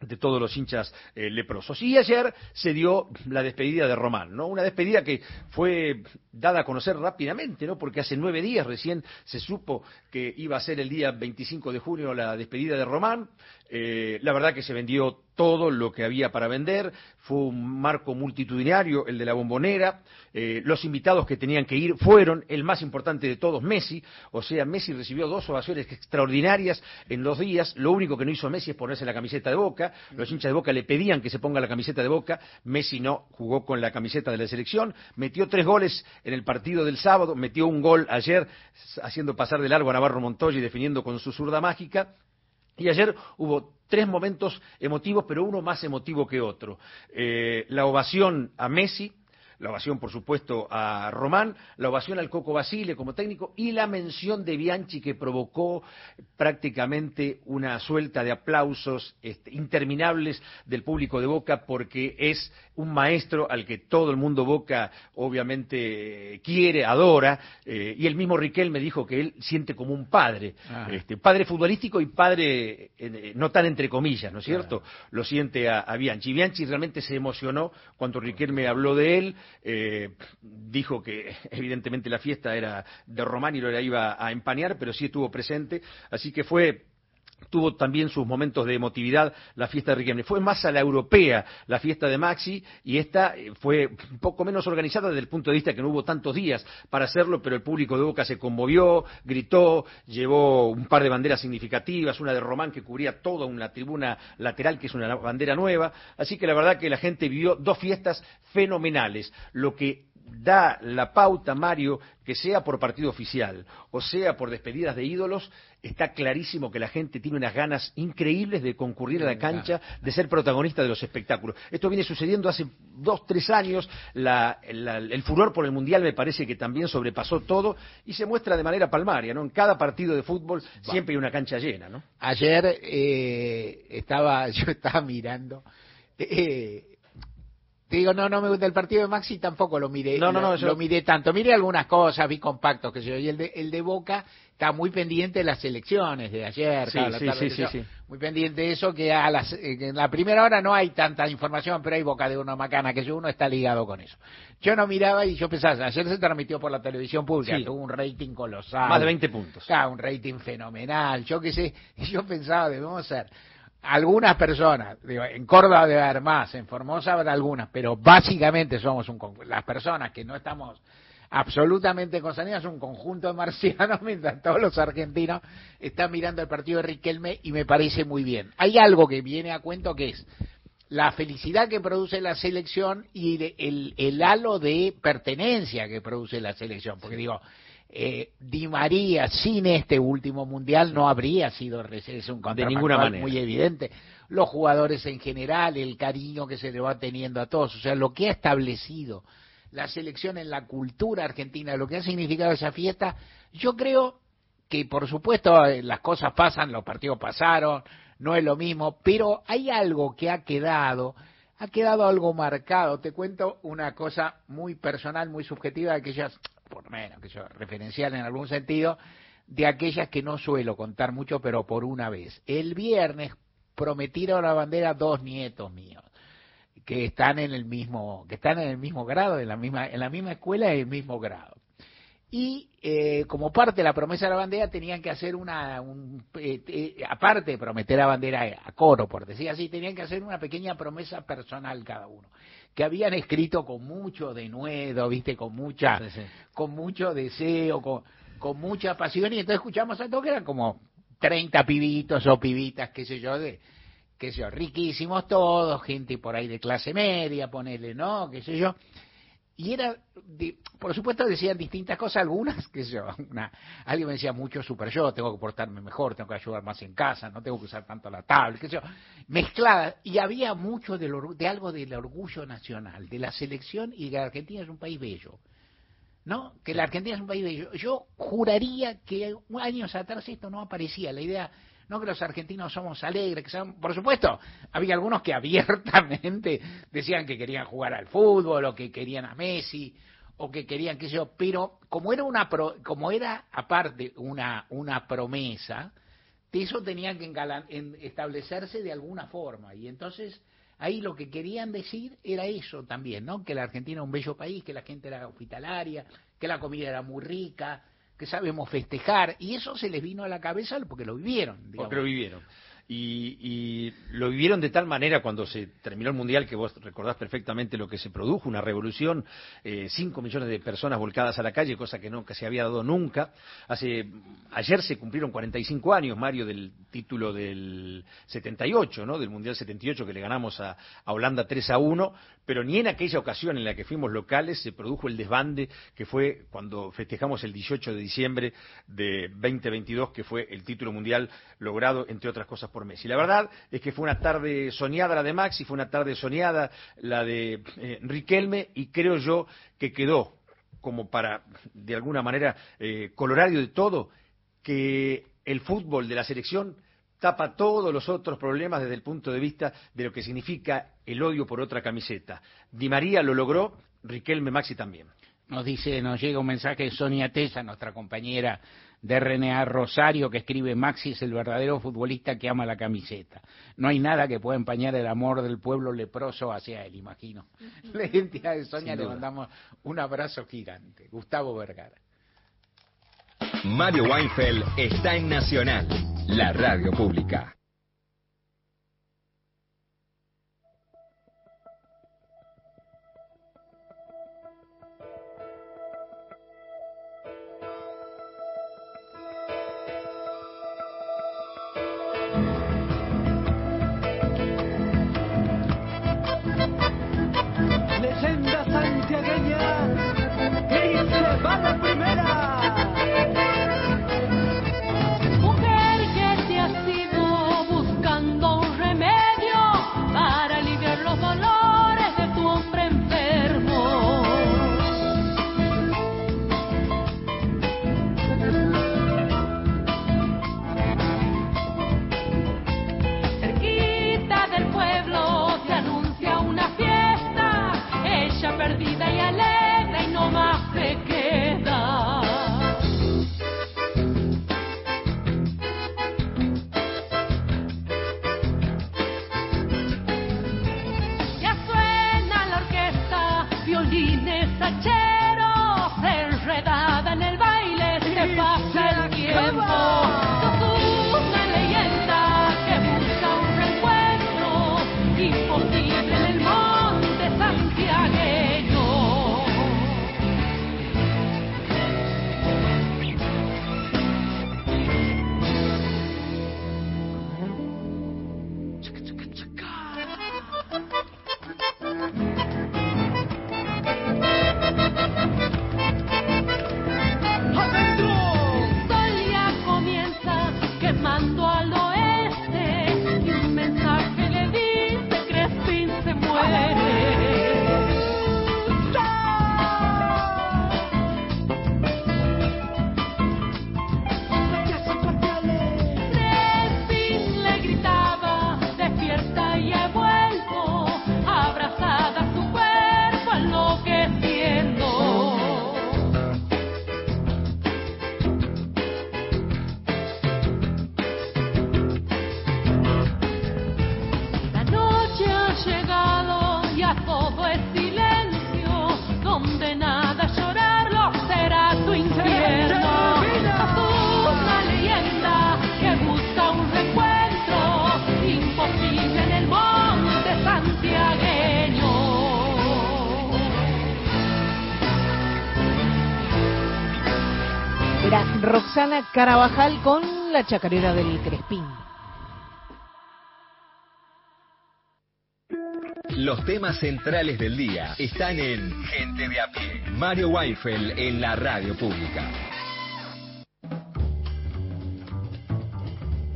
de todos los hinchas eh, leprosos. Y ayer se dio la despedida de Román, ¿no? Una despedida que fue dada a conocer rápidamente, ¿no? Porque hace nueve días recién se supo que iba a ser el día 25 de junio la despedida de Román. Eh, la verdad que se vendió todo lo que había para vender, fue un marco multitudinario el de la bombonera, eh, los invitados que tenían que ir fueron, el más importante de todos, Messi, o sea, Messi recibió dos ovaciones extraordinarias en dos días, lo único que no hizo Messi es ponerse la camiseta de Boca, los hinchas de Boca le pedían que se ponga la camiseta de Boca, Messi no, jugó con la camiseta de la selección, metió tres goles en el partido del sábado, metió un gol ayer haciendo pasar de largo a Navarro Montoya y definiendo con su zurda mágica, y ayer hubo tres momentos emotivos, pero uno más emotivo que otro. Eh, la ovación a Messi, la ovación, por supuesto, a Román, la ovación al Coco Basile como técnico y la mención de Bianchi que provocó prácticamente una suelta de aplausos este, interminables del público de Boca porque es un maestro al que todo el mundo Boca obviamente quiere, adora, eh, y el mismo Riquel me dijo que él siente como un padre, Ah. este, padre futbolístico y padre eh, no tan entre comillas, ¿no es cierto? Lo siente a, a Bianchi. Bianchi realmente se emocionó cuando Riquel me habló de él, eh, dijo que evidentemente la fiesta era de Román y lo iba a empañar, pero sí estuvo presente, así que fue tuvo también sus momentos de emotividad la fiesta de Riquelme. Fue más a la europea la fiesta de Maxi y esta eh, fue un poco menos organizada desde el punto de vista que no hubo tantos días para hacerlo, pero el público de Boca se conmovió, gritó, llevó un par de banderas significativas, una de Román que cubría toda una tribuna lateral que es una bandera nueva, así que la verdad que la gente vivió dos fiestas fenomenales, lo que da la pauta, Mario, que sea por partido oficial o sea por despedidas de ídolos, está clarísimo que la gente tiene unas ganas increíbles de concurrir a la cancha, de ser protagonista de los espectáculos. Esto viene sucediendo hace dos, tres años, la- la- el furor por el Mundial me parece que también sobrepasó todo y se muestra de manera palmaria, ¿no? En cada partido de fútbol siempre hay una cancha llena, ¿no? Ayer eh, estaba, yo estaba mirando. eh, te digo, no, no me gusta el partido de Maxi, tampoco lo miré. No, no, lo, no, yo- lo miré tanto. Miré algunas cosas, vi compactos, que yo. Y el de, el de Boca está muy pendiente de las elecciones de ayer. Sí, claro, la sí, tarde sí, sí, yo- sí. Muy pendiente de eso, que a las, eh, en la primera hora no hay tanta información, pero hay Boca de uno macana, que yo uno está ligado con eso. Yo no miraba y yo pensaba, ayer se transmitió por la televisión pública, Sí. tuvo un rating colosal. Más de 20 puntos. Claro, un rating fenomenal. Yo qué sé, y yo pensaba, debemos ser algunas personas, digo, en Córdoba debe haber más, en Formosa habrá algunas, pero básicamente somos un con- las personas que no estamos absolutamente concernidas, un conjunto de marcianos, mientras todos los argentinos están mirando el partido de Riquelme y me parece muy bien. Hay algo que viene a cuento que es la felicidad que produce la selección y de- el, el halo de pertenencia que produce la selección. Porque digo, eh, Di María sin este último mundial no habría sido es un De ninguna manera. muy evidente. Los jugadores en general, el cariño que se le va teniendo a todos, o sea, lo que ha establecido la selección en la cultura argentina, lo que ha significado esa fiesta, yo creo que por supuesto eh, las cosas pasan, los partidos pasaron, no es lo mismo, pero hay algo que ha quedado, ha quedado algo marcado. Te cuento una cosa muy personal, muy subjetiva, de aquellas, por lo menos, que yo, referencial en algún sentido, de aquellas que no suelo contar mucho, pero por una vez. El viernes prometieron la bandera dos nietos míos que están en el mismo que están en el mismo grado en la misma en la misma escuela en el mismo grado y eh, como parte de la promesa de la bandera tenían que hacer una un, eh, eh, aparte de prometer la bandera a coro por decir así tenían que hacer una pequeña promesa personal cada uno que habían escrito con mucho denuedo viste con mucha con mucho deseo con, con mucha pasión y entonces escuchamos a todos que eran como 30 pibitos o pibitas qué sé yo de qué sé yo, riquísimos todos, gente por ahí de clase media, ponele, ¿no? qué sé yo. Y era, de- por supuesto decían distintas cosas, algunas, sé yo, una, alguien me decía mucho super yo, tengo que portarme mejor, tengo que ayudar más en casa, no tengo que usar tanto la tablet, sé yo, mezcladas, y había mucho del de algo del orgullo nacional, de la selección y de que la Argentina es un país bello. ¿no? Que la Argentina es un país bello. Yo juraría que años atrás esto no aparecía, la idea no que los argentinos somos alegres, que son, por supuesto, había algunos que abiertamente decían que querían jugar al fútbol o que querían a Messi o que querían sé yo, pero como era una pro- como era aparte una una promesa eso tenía que establecerse de alguna forma. Y entonces ahí lo que querían decir era eso también, ¿no? Que la Argentina es un bello país, que la gente era hospitalaria, que la comida era muy rica, que sabemos festejar. Y eso se les vino a la cabeza porque lo vivieron. digamos. Porque lo vivieron. Y, y lo vivieron de tal manera cuando se terminó el Mundial, que vos recordás perfectamente lo que se produjo, una revolución, eh, 5 millones de personas volcadas a la calle, cosa que que se había dado nunca. Hace, ayer se cumplieron 45 años, Mario, del título del 78, ¿no? del Mundial 78 que le ganamos a, a Holanda 3 a 1, pero ni en aquella ocasión en la que fuimos locales se produjo el desbande que fue cuando festejamos el 18 de diciembre de 2022, que fue el título mundial logrado, entre otras cosas, por Messi. La verdad es que fue una tarde soñada la de Maxi, fue una tarde soñada la de eh, Riquelme, y creo yo que quedó como para, de alguna manera, eh, colorario de todo, que el fútbol de la selección tapa todos los otros problemas desde el punto de vista de lo que significa el odio por otra camiseta. Di María lo logró, Riquelme Maxi también. Nos dice, nos llega un mensaje de Sonia Tesa, nuestra compañera de RNA Rosario, que escribe Maxi es el verdadero futbolista que ama la camiseta. No hay nada que pueda empañar el amor del pueblo leproso hacia él, imagino. La identidad de Sonia le mandamos un abrazo gigante. Gustavo Vergara. Mario Weinfeld está en Nacional, la radio pública. Carabajal con la chacarera del Crespín. Los temas centrales del día están en Gente de a pie. Mario Weinfeld en la radio pública.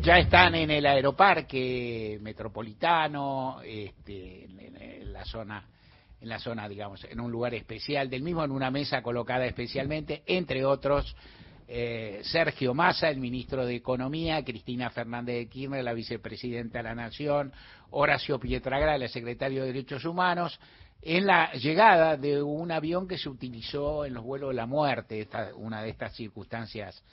Ya están en el aeroparque metropolitano, este, en, en- en la zona, en la zona, digamos, en un lugar especial del mismo, en una mesa colocada especialmente, entre otros, eh, Sergio Massa, el ministro de Economía, Cristina Fernández de Kirchner, la vicepresidenta de la Nación, Horacio Pietragrala, el secretario de Derechos Humanos, en la llegada de un avión que se utilizó en los vuelos de la muerte, una de estas circunstancias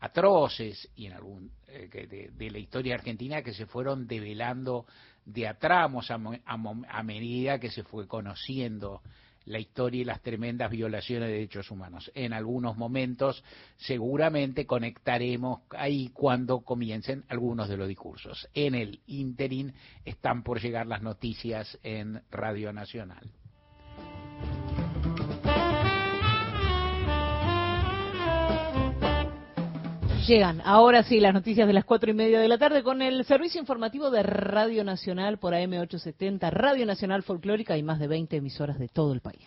atroces y eh, de, la historia argentina que se fueron develando de a, a medida que se fue conociendo la historia y las tremendas violaciones de derechos humanos. En algunos momentos seguramente conectaremos ahí cuando comiencen algunos de los discursos. En el interín están por llegar las noticias en Radio Nacional. Llegan ahora sí las noticias de las cuatro y media de la tarde con el servicio informativo de Radio Nacional por AM870, Radio Nacional Folclórica y más de 20 emisoras de todo el país.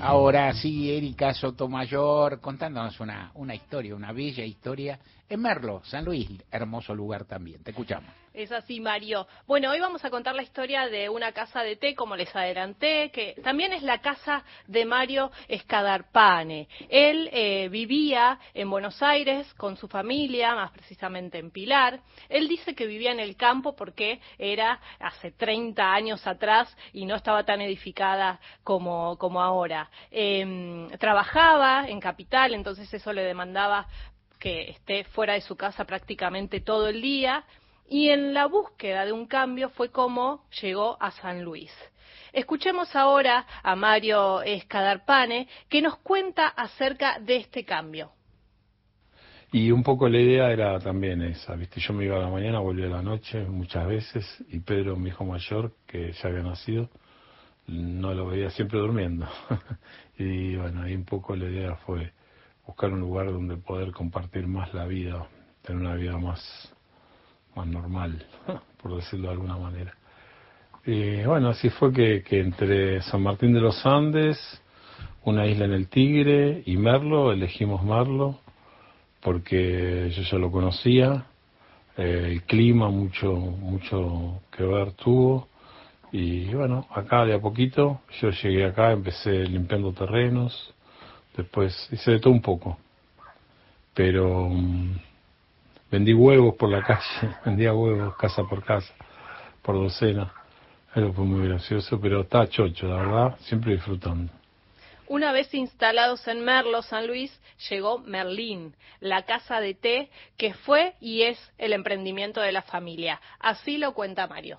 Ahora sí, Erika Sotomayor contándonos una, una historia, una bella historia en Merlo, San Luis, hermoso lugar también. Te escuchamos. Es así, Mario. Bueno, hoy vamos a contar la historia de una casa de té, como les adelanté, que también es la casa de Mario Escadarpane. Él eh, vivía en Buenos Aires con su familia, más precisamente en Pilar. Él dice que vivía en el campo porque era hace 30 años atrás y no estaba tan edificada como, como ahora. Eh, trabajaba en Capital, entonces eso le demandaba que esté fuera de su casa prácticamente todo el día y en la búsqueda de un cambio fue como llegó a San Luis. Escuchemos ahora a Mario Escadarpane que nos cuenta acerca de este cambio. Y un poco la idea era también esa, ¿viste? Yo me iba a la mañana, volvía a la noche muchas veces y Pedro, mi hijo mayor, que ya había nacido, no lo veía siempre durmiendo. y bueno, ahí un poco la idea fue buscar un lugar donde poder compartir más la vida, tener una vida más más normal, por decirlo de alguna manera. Y bueno, así fue que, que entre San Martín de los Andes, una isla en el Tigre y Merlo, elegimos Merlo, porque yo ya lo conocía, eh, el clima mucho, mucho que ver tuvo, y bueno, acá de a poquito, yo llegué acá, empecé limpiando terrenos, después hice de todo un poco, pero mm, vendí huevos por la calle, vendía huevos casa por casa, por docena. Eso fue muy gracioso, pero está chocho, la verdad, siempre disfrutando. Una vez instalados en Merlo, San Luis, llegó Merlín, la casa de té que fue y es el emprendimiento de la familia. Así lo cuenta Mario.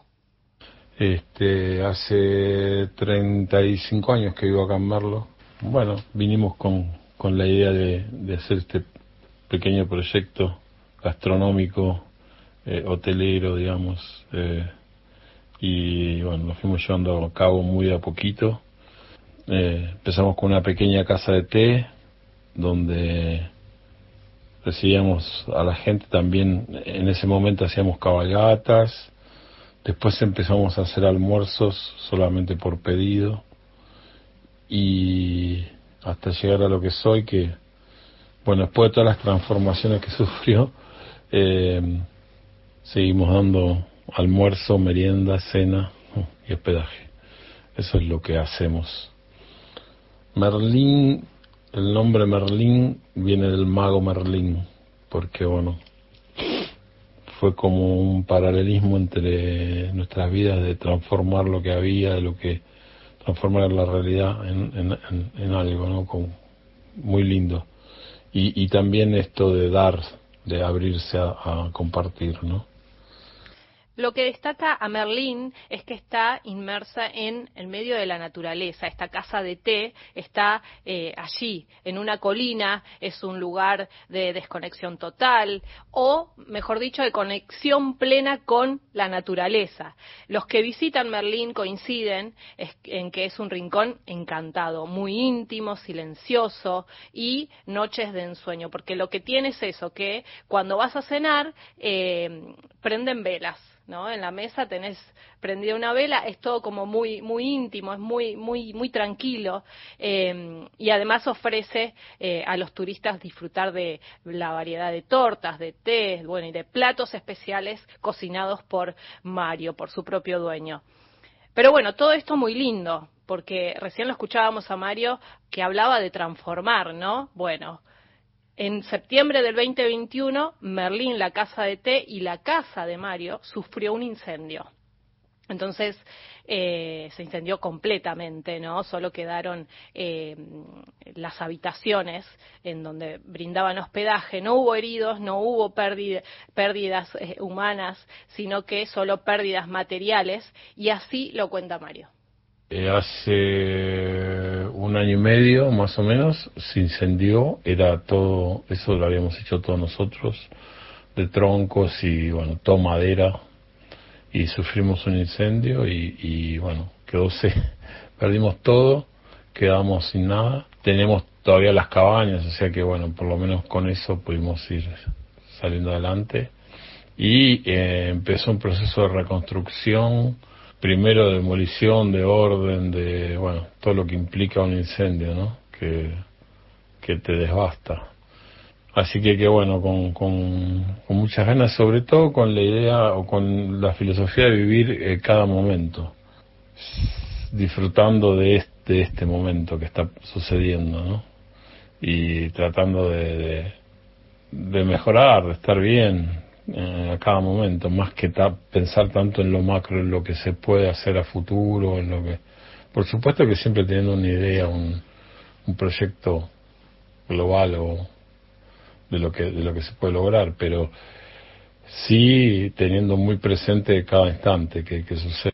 Este, hace 35 años que vivo acá en Merlo. Bueno, vinimos con, con la idea de, de hacer este pequeño proyecto gastronómico, eh, hotelero, digamos, eh, y bueno, lo fuimos llevando a cabo muy a poquito. Eh, empezamos con una pequeña casa de té, donde recibíamos a la gente también, en ese momento hacíamos cabalgatas, después empezamos a hacer almuerzos solamente por pedido, y hasta llegar a lo que soy, que, bueno, después de todas las transformaciones que sufrió, eh, seguimos dando almuerzo, merienda, cena y hospedaje. Eso es lo que hacemos. Merlín, el nombre Merlín viene del mago Merlín, porque bueno, fue como un paralelismo entre nuestras vidas de transformar lo que había, de lo que transformar la realidad en, en, algo, ¿no? Muy lindo. Y, y también esto de dar, de abrirse a, a compartir, ¿no? Lo que destaca a Merlín es que está inmersa en el medio de la naturaleza. Esta casa de té está eh, allí, en una colina, es un lugar de desconexión total o, mejor dicho, de conexión plena con la naturaleza. Los que visitan Merlín coinciden en que es un rincón encantado, muy íntimo, silencioso y noches de ensueño, porque lo que tiene es eso, que cuando vas a cenar eh, prenden velas ¿no? En la mesa tenés prendida una vela, es todo como muy, muy íntimo, es muy, muy, muy tranquilo eh, y además ofrece eh, a los turistas disfrutar de la variedad de tortas, de té, bueno, y de platos especiales cocinados por Mario, por su propio dueño. Pero bueno, todo esto muy lindo, porque recién lo escuchábamos a Mario que hablaba de transformar, ¿no? Bueno, En septiembre del 2021, Merlín, la casa de té y la casa de Mario sufrió un incendio. Entonces eh, se incendió completamente, ¿no? Solo quedaron eh, las habitaciones en donde brindaban hospedaje. No hubo heridos, no hubo pérdida, pérdidas eh, humanas, sino que solo pérdidas materiales. Y así lo cuenta Mario. Eh, hace un año y medio, más o menos, se incendió. Era todo, eso lo habíamos hecho todos nosotros, de troncos y, bueno, todo madera y sufrimos un incendio y, y bueno, quedó se, perdimos todo, quedamos sin nada. Tenemos todavía las cabañas, o sea que bueno, por lo menos con eso pudimos ir saliendo adelante. Y eh, empezó un proceso de reconstrucción, primero de demolición, de orden, de, bueno, todo lo que implica un incendio, ¿no? Que, que te desbasta. Así que, que bueno, con, con, con, muchas ganas, sobre todo con la idea o con la filosofía de vivir eh, cada momento, disfrutando de este, este momento que está sucediendo, ¿no? Y tratando de, de mejorar, de estar bien eh, a cada momento, más que pensar tanto en lo macro, en lo que se puede hacer a futuro, en lo que... Por supuesto que siempre teniendo una idea, un, un proyecto global o de lo que de lo que se puede lograr pero sí teniendo muy presente cada instante que, que sucede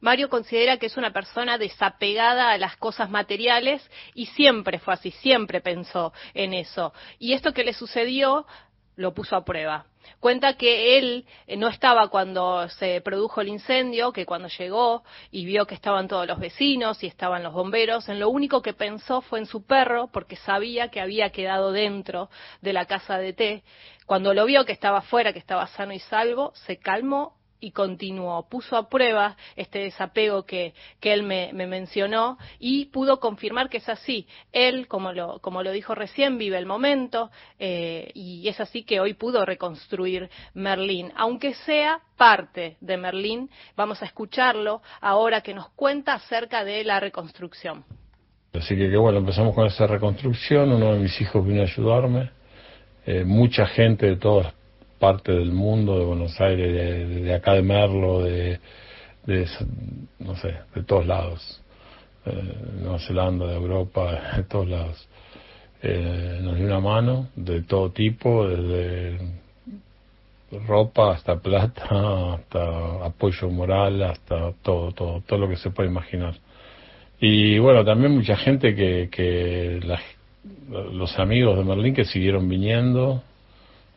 Mario considera que es una persona desapegada a las cosas materiales y siempre fue así, siempre pensó en eso. Y esto que le sucedió lo puso a prueba. Cuenta que él eh, no estaba cuando se produjo el incendio, que cuando llegó y vio que estaban todos los vecinos y estaban los bomberos, en lo único que pensó fue en su perro, porque sabía que había quedado dentro de la casa de té. Cuando lo vio que estaba fuera, que estaba sano y salvo, se calmó y continuó, puso a prueba este desapego que, que él me, me, mencionó y pudo confirmar que es así. Él, como lo, como lo dijo recién, vive el momento eh, y es así que hoy pudo reconstruir Merlín. Aunque sea parte de Merlín, vamos a escucharlo ahora que nos cuenta acerca de la reconstrucción. Así que, bueno, empezamos con esa reconstrucción, uno de mis hijos vino a ayudarme, eh, mucha gente de todas parte del mundo, de Buenos Aires, de, acá de Merlo, de, de, no sé, de todos lados, eh, Nueva Zelanda, de Europa, de todos lados. Eh, nos dio una mano de todo tipo, desde ropa hasta plata, hasta apoyo moral, hasta todo, todo, todo lo que se puede imaginar. Y bueno, también mucha gente que, que la, los amigos de Merlín que siguieron viniendo,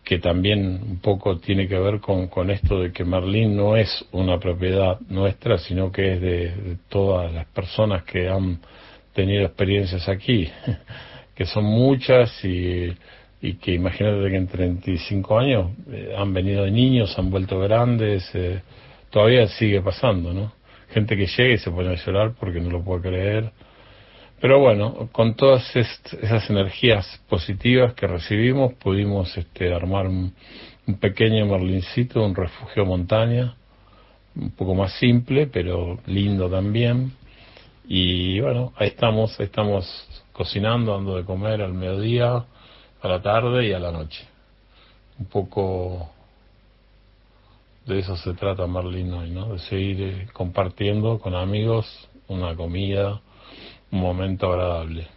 que también un poco tiene que ver con, con esto de que Merlín no es una propiedad nuestra, sino que es de, todas las personas que han tenido experiencias aquí, que son muchas y, y que imagínate que en 35 años eh, han venido de niños, han vuelto grandes, eh, todavía sigue pasando, ¿no? Gente que llega y se pone a llorar porque no lo puede creer pero bueno, con todas esas energías positivas que recibimos, pudimos este, armar un, pequeño merlincito, un refugio montaña, un poco más simple, pero lindo también. Y bueno, ahí estamos, ahí estamos cocinando, dando de comer al mediodía, a la tarde y a la noche. Un poco de eso se trata Merlín hoy, ¿no? De seguir eh, compartiendo con amigos una comida, un momento agradable.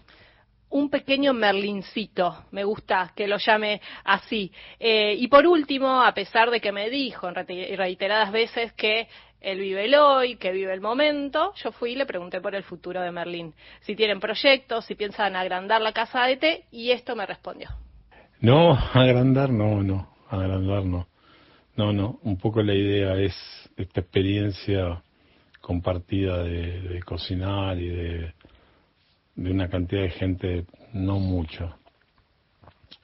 Un pequeño merlincito, me gusta que lo llame así. Eh, y por último, a pesar de que me dijo en reiteradas veces que él vive el hoy, que vive el momento, yo fui y le pregunté por el futuro de Merlín. Si tienen proyectos, si piensan agrandar la casa de té, y esto me respondió. No, agrandar no, no, agrandar no. No, no, un poco la idea es esta experiencia compartida de, de cocinar y de de una cantidad de gente no mucho.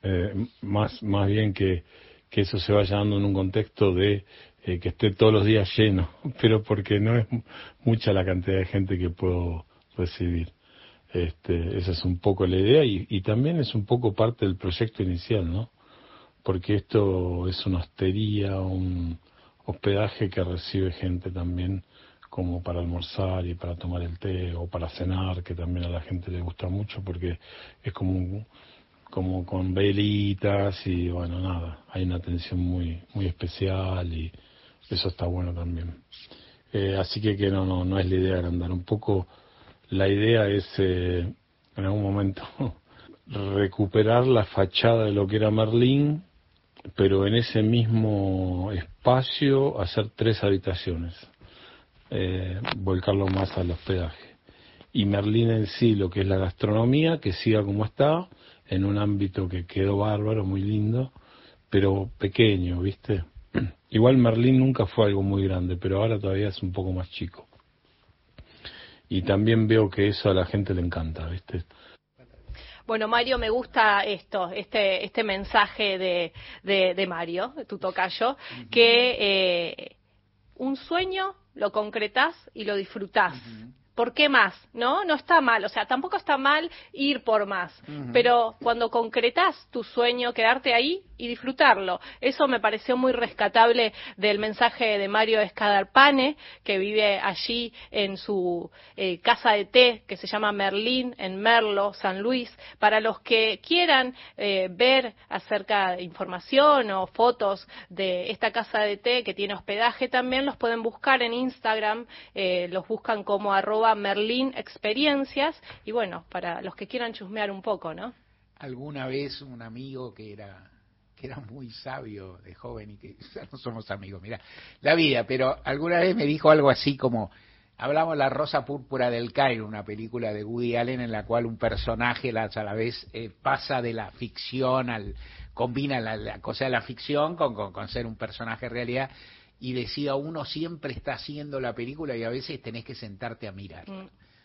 Eh, más, más bien que, que eso se vaya dando en un contexto de eh, que esté todos los días lleno, pero porque no es mucha la cantidad de gente que puedo recibir. Este, esa es un poco la idea y, y también es un poco parte del proyecto inicial, ¿no? Porque esto es una hostería, un hospedaje que recibe gente también como para almorzar y para tomar el té o para cenar, que también a la gente le gusta mucho porque es como como con velitas y bueno, nada, hay una atención muy, muy especial y eso está bueno también. Eh, así que, que no, no, no es la idea agrandar. Un poco la idea es eh, en algún momento recuperar la fachada de lo que era Merlín, pero en ese mismo espacio hacer tres habitaciones, eh, volcarlo más al hospedaje. Y Merlín en sí, lo que es la gastronomía, que siga como está, en un ámbito que quedó bárbaro, muy lindo, pero pequeño, ¿viste? Igual Merlín nunca fue algo muy grande, pero ahora todavía es un poco más chico. Y también veo que eso a la gente le encanta, ¿viste? Bueno, Mario, me gusta esto, este, este mensaje de, de, Mario, de tu tocayo, que eh, un sueño lo concretás y lo disfrutás. ¿Por qué más? ¿No? No está mal. O sea, tampoco está mal ir por más. Pero cuando concretas tu sueño, quedarte ahí y disfrutarlo. Eso me pareció muy rescatable del mensaje de Mario Escadarpane, que vive allí en su eh, casa de té, que se llama Merlín, en Merlo, San Luis. Para los que quieran eh, ver acerca de información o fotos de esta casa de té que tiene hospedaje, también los pueden buscar en Instagram. eh, los buscan como arroba Merlín Experiencias. Y bueno, para los que quieran chusmear un poco, ¿no? Alguna vez un amigo que era que era muy sabio de joven y que ya no somos amigos, mira, la vida, pero alguna vez me dijo algo así como, hablamos La Rosa Púrpura del Cairo, una película de Woody Allen en la cual un personaje a la vez eh, pasa de la ficción al, combina la, la cosa de la ficción con, con, con ser un personaje en realidad y decía, uno siempre está haciendo la película y a veces tenés que sentarte a mirar.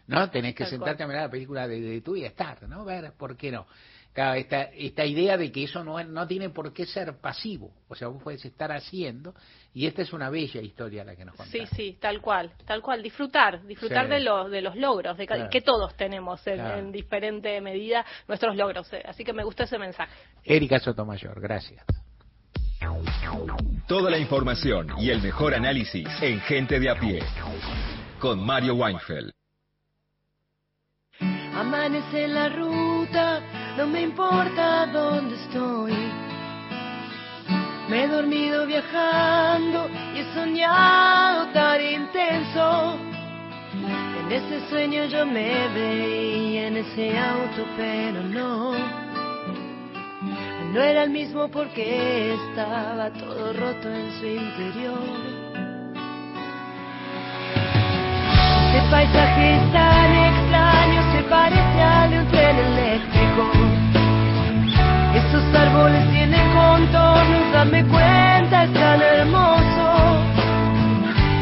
¿no? Tenés que Tal sentarte cual. a mirar la película de, de tú y estar, ¿no? Ver por qué no. Claro, esta, esta idea de que eso no, no tiene por qué ser pasivo, o sea, vos puedes estar haciendo, y esta es una bella historia la que nos contás. Sí, sí, tal cual, tal cual. Disfrutar, disfrutar Sí. de los de los logros, de Claro. que todos tenemos en, Claro. en diferente medida nuestros logros. eh. Así que me gustó ese mensaje. Erika Sotomayor, gracias. Toda la información y el mejor análisis en Gente de a pie. Con Mario Weinfeld. Amanece la ruta, no me importa dónde estoy. Me he dormido viajando y he soñado tan intenso. En ese sueño yo me veía en ese auto, pero no. No era el mismo porque estaba todo roto en su interior. Ese paisaje es tan extraño, se parece al de un tren eléctrico. Esos árboles tienen contornos, dame cuenta, es tan hermoso.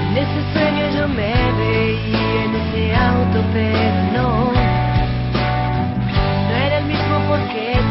En ese sueño yo me veía en ese auto, pero no. No era el mismo porque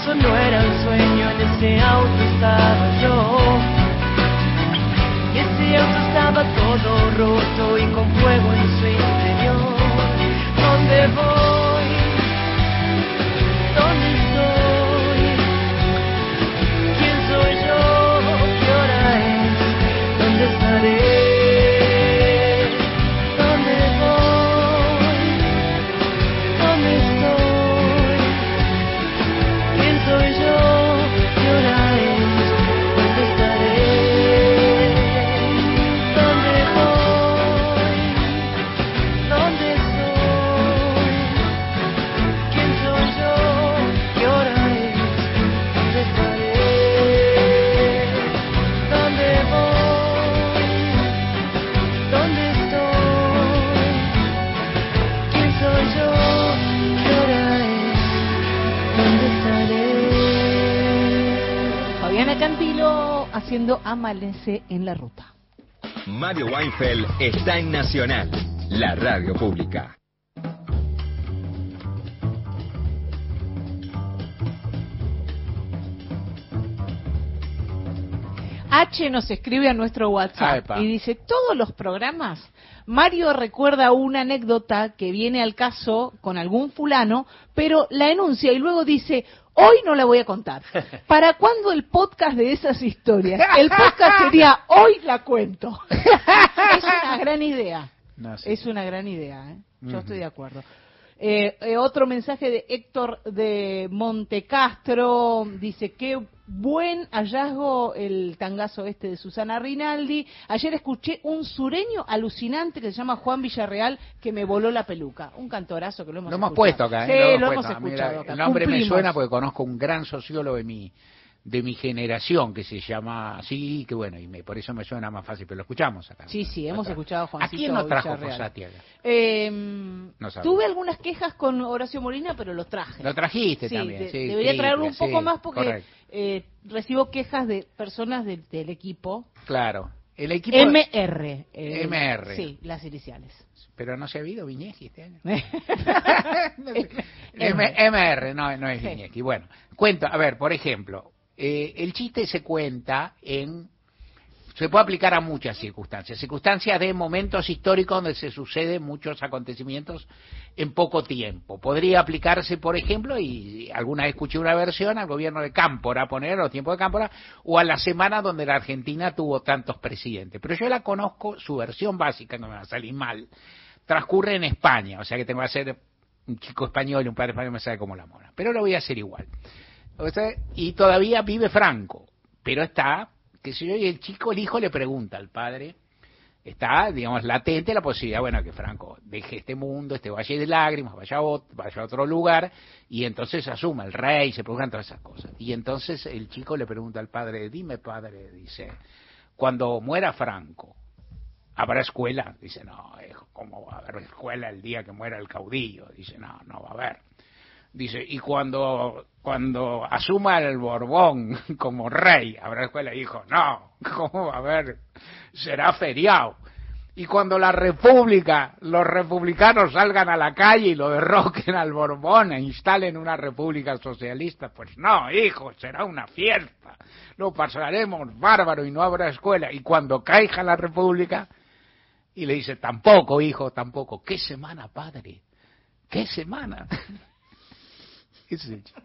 Eso no era un sueño, en ese auto estaba yo. Y ese auto estaba todo roto y con fuego en su interior. ¿Dónde voy? Amalece en la Ruta. Mario Weinfeld está en Nacional, la radio pública. H nos escribe a nuestro WhatsApp Epa. y dice, todos los programas, Mario recuerda una anécdota que viene al caso con algún fulano, pero la enuncia y luego dice, hoy no la voy a contar. ¿Para cuándo el podcast de esas historias? El podcast sería, hoy la cuento. es una gran idea. Es una gran idea, ¿eh? Yo estoy de acuerdo. Eh, eh, otro mensaje de Héctor de Montecastro dice qué buen hallazgo el tangazo este de Susana Rinaldi. Ayer escuché un sureño alucinante que se llama Juan Villarreal que me voló la peluca. Un cantorazo que lo hemos Lo hemos escuchado. puesto acá, Sí, ¿eh? lo, hemos puesto. Escuchado. El nombre me suena porque conozco un gran sociólogo de mi de mi generación que se llama así, que bueno, y me, por eso me suena más fácil, pero lo escuchamos acá. Sí, sí, hemos escuchado a ¿A Juancito quién no trajo. Fossati acá? Eh, No sabía. tuve algunas quejas con Horacio Molina, pero lo traje. Lo trajiste Sí, también, de- sí, debería traerlo un sí, poco más porque eh, recibo quejas de personas del- del equipo. Claro. El equipo MR. eh, MR. Sí, las iniciales. Pero no se ha habido Viñeji este año. M- M- MR, no, no es Viñeji. Bueno, cuento, a ver, por ejemplo, eh, el chiste se cuenta en... Se puede aplicar a muchas circunstancias. Circunstancias de momentos históricos donde se suceden muchos acontecimientos en poco tiempo. Podría aplicarse, por ejemplo, y alguna vez escuché una versión al gobierno de Cámpora, poner los tiempos de Cámpora, o a la semana donde la Argentina tuvo tantos presidentes. Pero yo la conozco, su versión básica, no me va a salir mal, transcurre en España, o sea que tengo que hacer un chico español y un padre español me sabe como la mona. Pero lo voy a hacer igual. Y todavía vive Franco, pero está, que sé yo, y el chico, el hijo le pregunta al padre, está, digamos, latente la posibilidad, bueno, que Franco deje este mundo, este valle de lágrimas, vaya a, ot- vaya a otro lugar, y entonces asuma el rey, se preguntan todas esas cosas. Y entonces el chico le pregunta al padre, dime padre, dice, cuando muera Franco, ¿habrá escuela? Dice, no, hijo, ¿cómo va a haber escuela el día que muera el caudillo? Dice, no, no va a haber. Dice, y cuando, cuando asuma el Borbón como rey, habrá escuela, dijo, no, ¿cómo va a haber? Será feriado. Y cuando la república, los republicanos salgan a la calle y lo derroquen al Borbón e instalen una república socialista, pues no, hijo, será una fiesta. Lo pasaremos bárbaro y no habrá escuela. Y cuando caiga la república, y le dice, tampoco, hijo, tampoco. ¿Qué semana, padre? ¿Qué semana? Ese es el chico.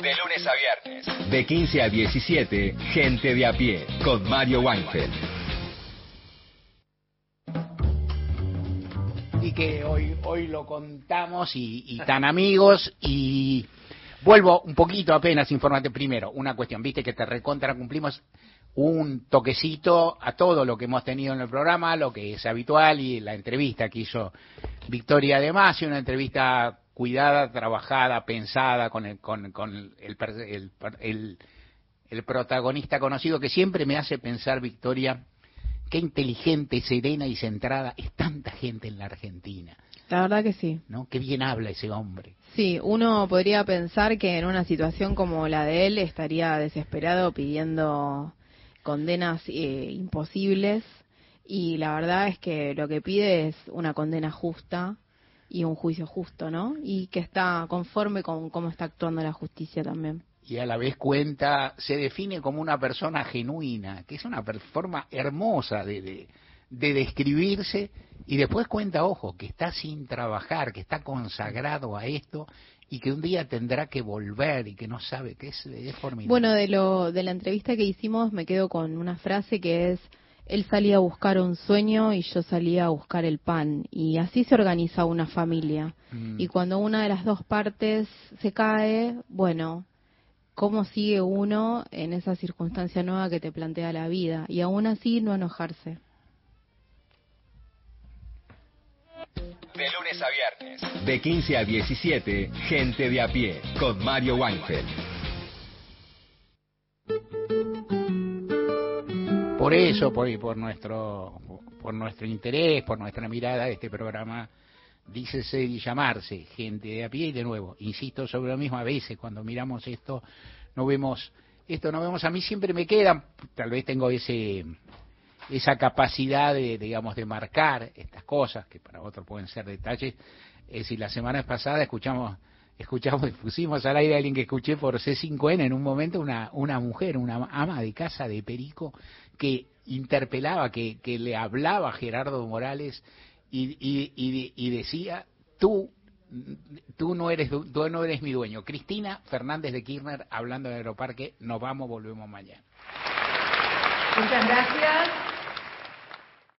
De lunes a viernes. De 15 a 17, gente de a pie, con Mario Weinfeld. y que hoy hoy lo contamos y, y tan amigos y vuelvo un poquito apenas informarte primero una cuestión viste que te recontra cumplimos un toquecito a todo lo que hemos tenido en el programa lo que es habitual y la entrevista que hizo Victoria de Masi una entrevista cuidada trabajada pensada con el con, con el, per- el, el- el protagonista conocido que siempre me hace pensar Victoria qué inteligente, serena y centrada es tanta gente en la Argentina, La verdad que sí. ¿no? Qué bien habla ese hombre. Sí, uno podría pensar que en una situación como la de él estaría desesperado pidiendo condenas eh, imposibles y la verdad es que lo que pide es una condena justa y un juicio justo, ¿no? Y que está conforme con cómo está actuando la justicia también. Y a la vez cuenta, se define como una persona genuina, que es una forma hermosa de, de, de describirse, y después cuenta, ojo, que está sin trabajar, que está consagrado a esto, y que un día tendrá que volver, y que no sabe, que es, es formidable. Bueno, de lo de la entrevista que hicimos me quedo con una frase que es él salía a buscar un sueño y yo salía a buscar el pan y así se organiza una familia. Mm. Y cuando una de las dos partes se cae, bueno, ¿cómo sigue uno en esa circunstancia nueva que te plantea la vida? Y aún así no enojarse. De lunes a viernes. De 15 a 17, gente de a pie, con Mario Weinfeld. Por eso, por, por nuestro por nuestro interés, por nuestra mirada, este programa dice ser y llamarse gente de a pie y de nuevo, insisto sobre lo mismo, a veces cuando miramos esto no vemos esto nos vemos, a mí siempre me quedan, tal vez tengo ese esa capacidad de, digamos, de marcar estas cosas, que para otros pueden ser detalles. Es decir, la semana pasada escuchamos, escuchamos, pusimos al aire a alguien que escuché por C5N en un momento, una, una mujer, una ama de casa de Perico, que interpelaba, que, que le hablaba a Gerardo Morales y, y, y, y decía, tú tú no eres tú no eres mi dueño. Cristina Fernández de Kirchner hablando de Aeroparque, nos vamos, volvemos mañana. Muchas gracias.